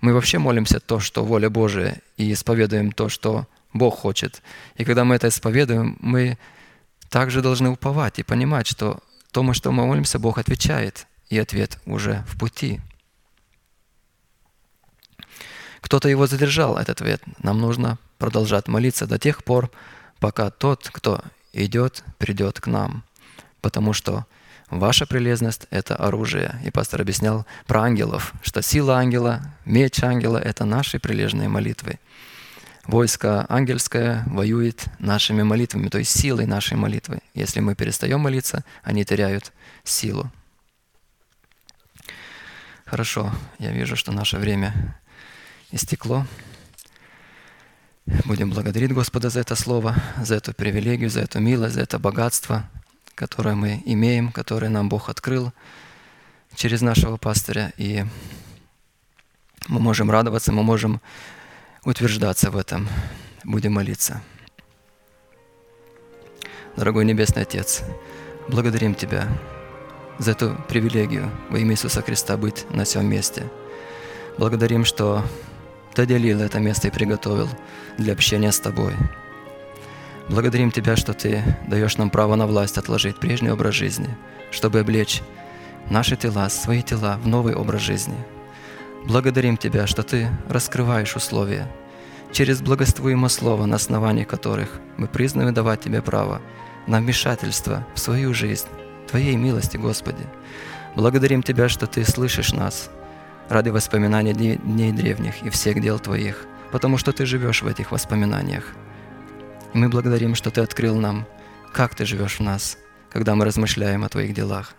Speaker 3: Мы вообще молимся то, что воля Божия, и исповедуем то, что Бог хочет. И когда мы это исповедуем, мы также должны уповать и понимать, что то, мы, что мы молимся, Бог отвечает, и ответ уже в пути. Кто-то его задержал, этот ответ. Нам нужно продолжать молиться до тех пор, пока тот, кто идет, придет к нам. Потому что ваша прелестность – это оружие. И пастор объяснял про ангелов, что сила ангела, меч ангела – это наши прилежные молитвы войско ангельское воюет нашими молитвами, то есть силой нашей молитвы. Если мы перестаем молиться, они теряют силу. Хорошо, я вижу, что наше время истекло. Будем благодарить Господа за это слово, за эту привилегию, за эту милость, за это богатство, которое мы имеем, которое нам Бог открыл через нашего пастыря. И мы можем радоваться, мы можем утверждаться в этом. Будем молиться. Дорогой Небесный Отец, благодарим Тебя за эту привилегию во имя Иисуса Христа быть на всем месте. Благодарим, что Ты отделил это место и приготовил для общения с Тобой. Благодарим Тебя, что Ты даешь нам право на власть отложить прежний образ жизни, чтобы облечь наши тела, свои тела в новый образ жизни – Благодарим Тебя, что Ты раскрываешь условия через благоствуемое Слово, на основании которых мы признаны давать Тебе право на вмешательство в свою жизнь, Твоей милости, Господи. Благодарим Тебя, что Ты слышишь нас ради воспоминания дней древних и всех дел Твоих, потому что Ты живешь в этих воспоминаниях. И мы благодарим, что Ты открыл нам, как Ты живешь в нас, когда мы размышляем о Твоих делах.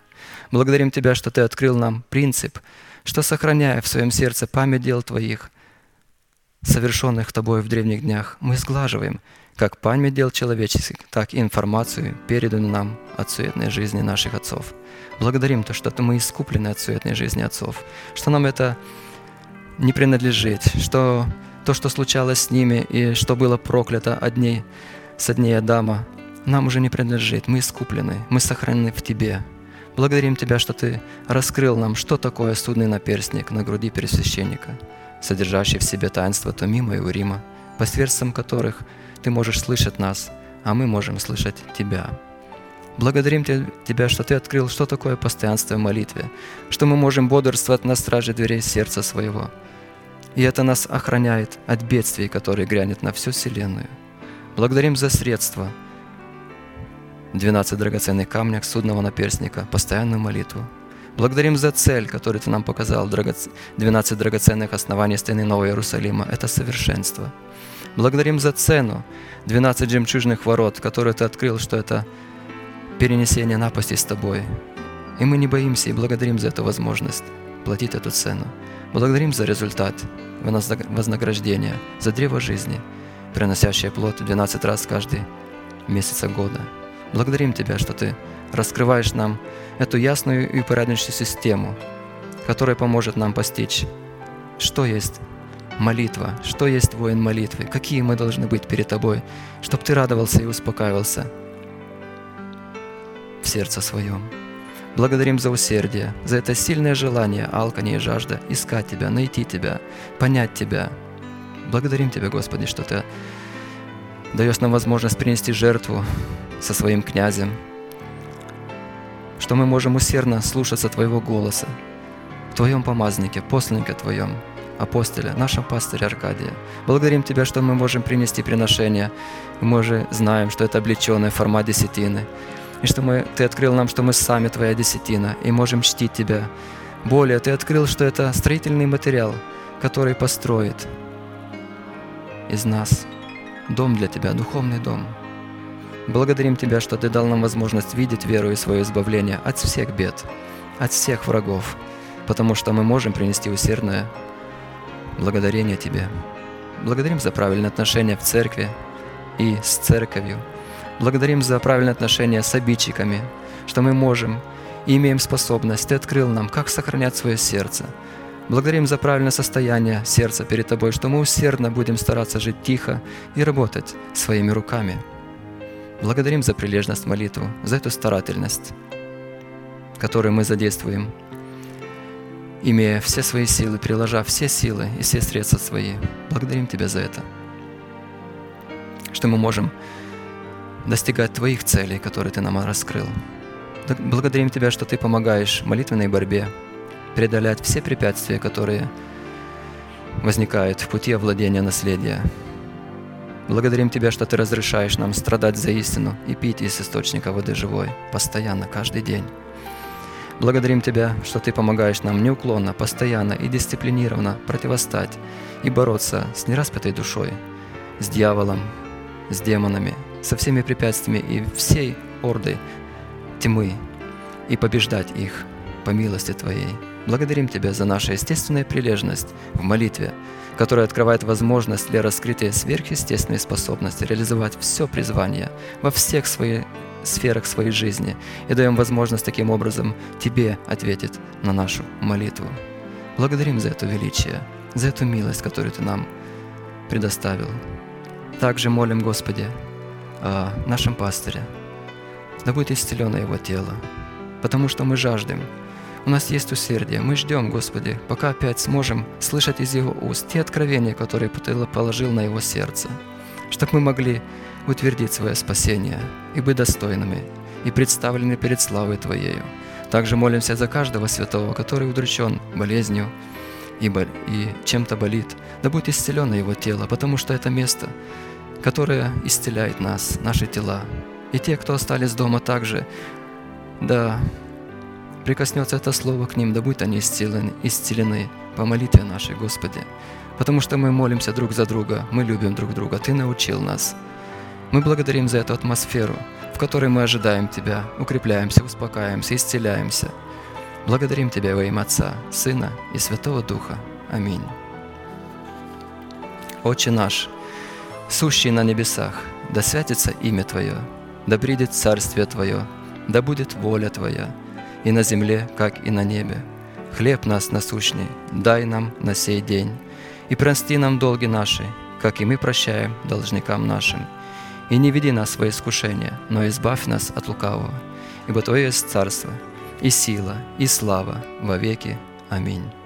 Speaker 3: Благодарим Тебя, что Ты открыл нам принцип – что, сохраняя в своем сердце память дел Твоих, совершенных Тобой в древних днях, мы сглаживаем как память дел человеческих, так и информацию, переданную нам от суетной жизни наших отцов. Благодарим то, что мы искуплены от суетной жизни отцов, что нам это не принадлежит, что то, что случалось с ними и что было проклято от дней, со дней Адама, нам уже не принадлежит. Мы искуплены, мы сохранены в Тебе, Благодарим Тебя, что Ты раскрыл нам, что такое судный наперстник на груди пересвященника, содержащий в себе таинство Томима и Урима, посредством которых Ты можешь слышать нас, а мы можем слышать Тебя. Благодарим Тебя, что Ты открыл, что такое постоянство в молитве, что мы можем бодрствовать на страже дверей сердца своего. И это нас охраняет от бедствий, которые грянет на всю Вселенную. Благодарим за средства – 12 драгоценных камнях судного наперстника, постоянную молитву. Благодарим за цель, которую Ты нам показал, 12 драгоценных оснований стены Нового Иерусалима. Это совершенство. Благодарим за цену, 12 жемчужных ворот, которые Ты открыл, что это перенесение напасти с Тобой. И мы не боимся и благодарим за эту возможность платить эту цену. Благодарим за результат, вознаграждение, за древо жизни, приносящее плод 12 раз каждый месяц года – Благодарим Тебя, что Ты раскрываешь нам эту ясную и упорядоченную систему, которая поможет нам постичь, что есть молитва, что есть воин молитвы, какие мы должны быть перед Тобой, чтобы Ты радовался и успокаивался в сердце своем. Благодарим за усердие, за это сильное желание, алканье и жажда искать Тебя, найти Тебя, понять Тебя. Благодарим Тебя, Господи, что Ты даешь нам возможность принести жертву со своим князем, что мы можем усердно слушаться Твоего голоса, в Твоем помазнике, посланнике Твоем, апостоле, нашем пастыре Аркадия. Благодарим Тебя, что мы можем принести приношение. Мы же знаем, что это облеченная форма десятины. И что мы, Ты открыл нам, что мы сами Твоя десятина, и можем чтить Тебя. Более, Ты открыл, что это строительный материал, который построит из нас дом для Тебя, духовный дом. Благодарим Тебя, что Ты дал нам возможность видеть веру и свое избавление от всех бед, от всех врагов, потому что мы можем принести усердное благодарение Тебе. Благодарим за правильное отношение в церкви и с церковью. Благодарим за правильное отношение с обидчиками, что мы можем и имеем способность. Ты открыл нам, как сохранять свое сердце. Благодарим за правильное состояние сердца перед Тобой, что мы усердно будем стараться жить тихо и работать своими руками. Благодарим за прилежность молитву, за эту старательность, которую мы задействуем имея все свои силы, приложа все силы и все средства свои. Благодарим Тебя за это, что мы можем достигать Твоих целей, которые Ты нам раскрыл. Благодарим Тебя, что Ты помогаешь молитвенной борьбе преодолять все препятствия, которые возникают в пути овладения наследия. Благодарим Тебя, что Ты разрешаешь нам страдать за истину и пить из источника воды живой, постоянно, каждый день. Благодарим Тебя, что Ты помогаешь нам неуклонно, постоянно и дисциплинированно противостать и бороться с нераспятой душой, с дьяволом, с демонами, со всеми препятствиями и всей ордой тьмы и побеждать их по милости Твоей. Благодарим Тебя за нашу естественную прилежность в молитве, которая открывает возможность для раскрытия сверхъестественной способности реализовать все призвание во всех своих сферах своей жизни и даем возможность таким образом Тебе ответить на нашу молитву. Благодарим за это величие, за эту милость, которую Ты нам предоставил. Также молим, Господи, о нашем пастыре. Да будет исцелено его тело, потому что мы жаждем. У нас есть усердие. Мы ждем, Господи, пока опять сможем слышать из Его уст те откровения, которые Ты положил на Его сердце, чтобы мы могли утвердить свое спасение и быть достойными и представлены перед славой Твоею. Также молимся за каждого святого, который удручен болезнью и, бол- и чем-то болит. Да будет исцелено его тело, потому что это место, которое исцеляет нас, наши тела. И те, кто остались дома также, да прикоснется это слово к ним, да будут они исцелены, исцелены по молитве нашей, Господи. Потому что мы молимся друг за друга, мы любим друг друга, Ты научил нас – мы благодарим за эту атмосферу, в которой мы ожидаем Тебя, укрепляемся, успокаиваемся, исцеляемся. Благодарим Тебя во имя Отца, Сына и Святого Духа. Аминь. Отче наш, сущий на небесах, да святится имя Твое, да придет царствие Твое, да будет воля Твоя, и на земле, как и на небе. Хлеб нас насущный, дай нам на сей день, и прости нам долги наши, как и мы прощаем должникам нашим – и не веди нас в свои искушения, но избавь нас от лукавого, ибо Твое есть царство, и сила, и слава во веки. Аминь.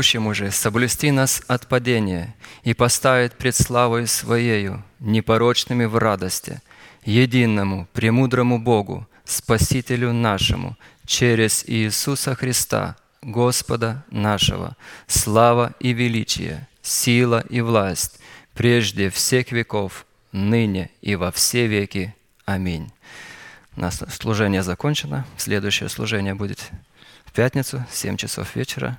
Speaker 3: Могущему же соблюсти нас от падения и поставить пред славой Своею, непорочными в радости, единому, премудрому Богу, Спасителю нашему, через Иисуса Христа, Господа нашего, слава и величие, сила и власть, прежде всех веков, ныне и во все веки. Аминь. У нас служение закончено. Следующее служение будет в пятницу, в 7 часов вечера,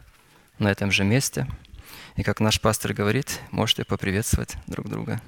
Speaker 3: на этом же месте. И как наш пастор говорит, можете поприветствовать друг друга.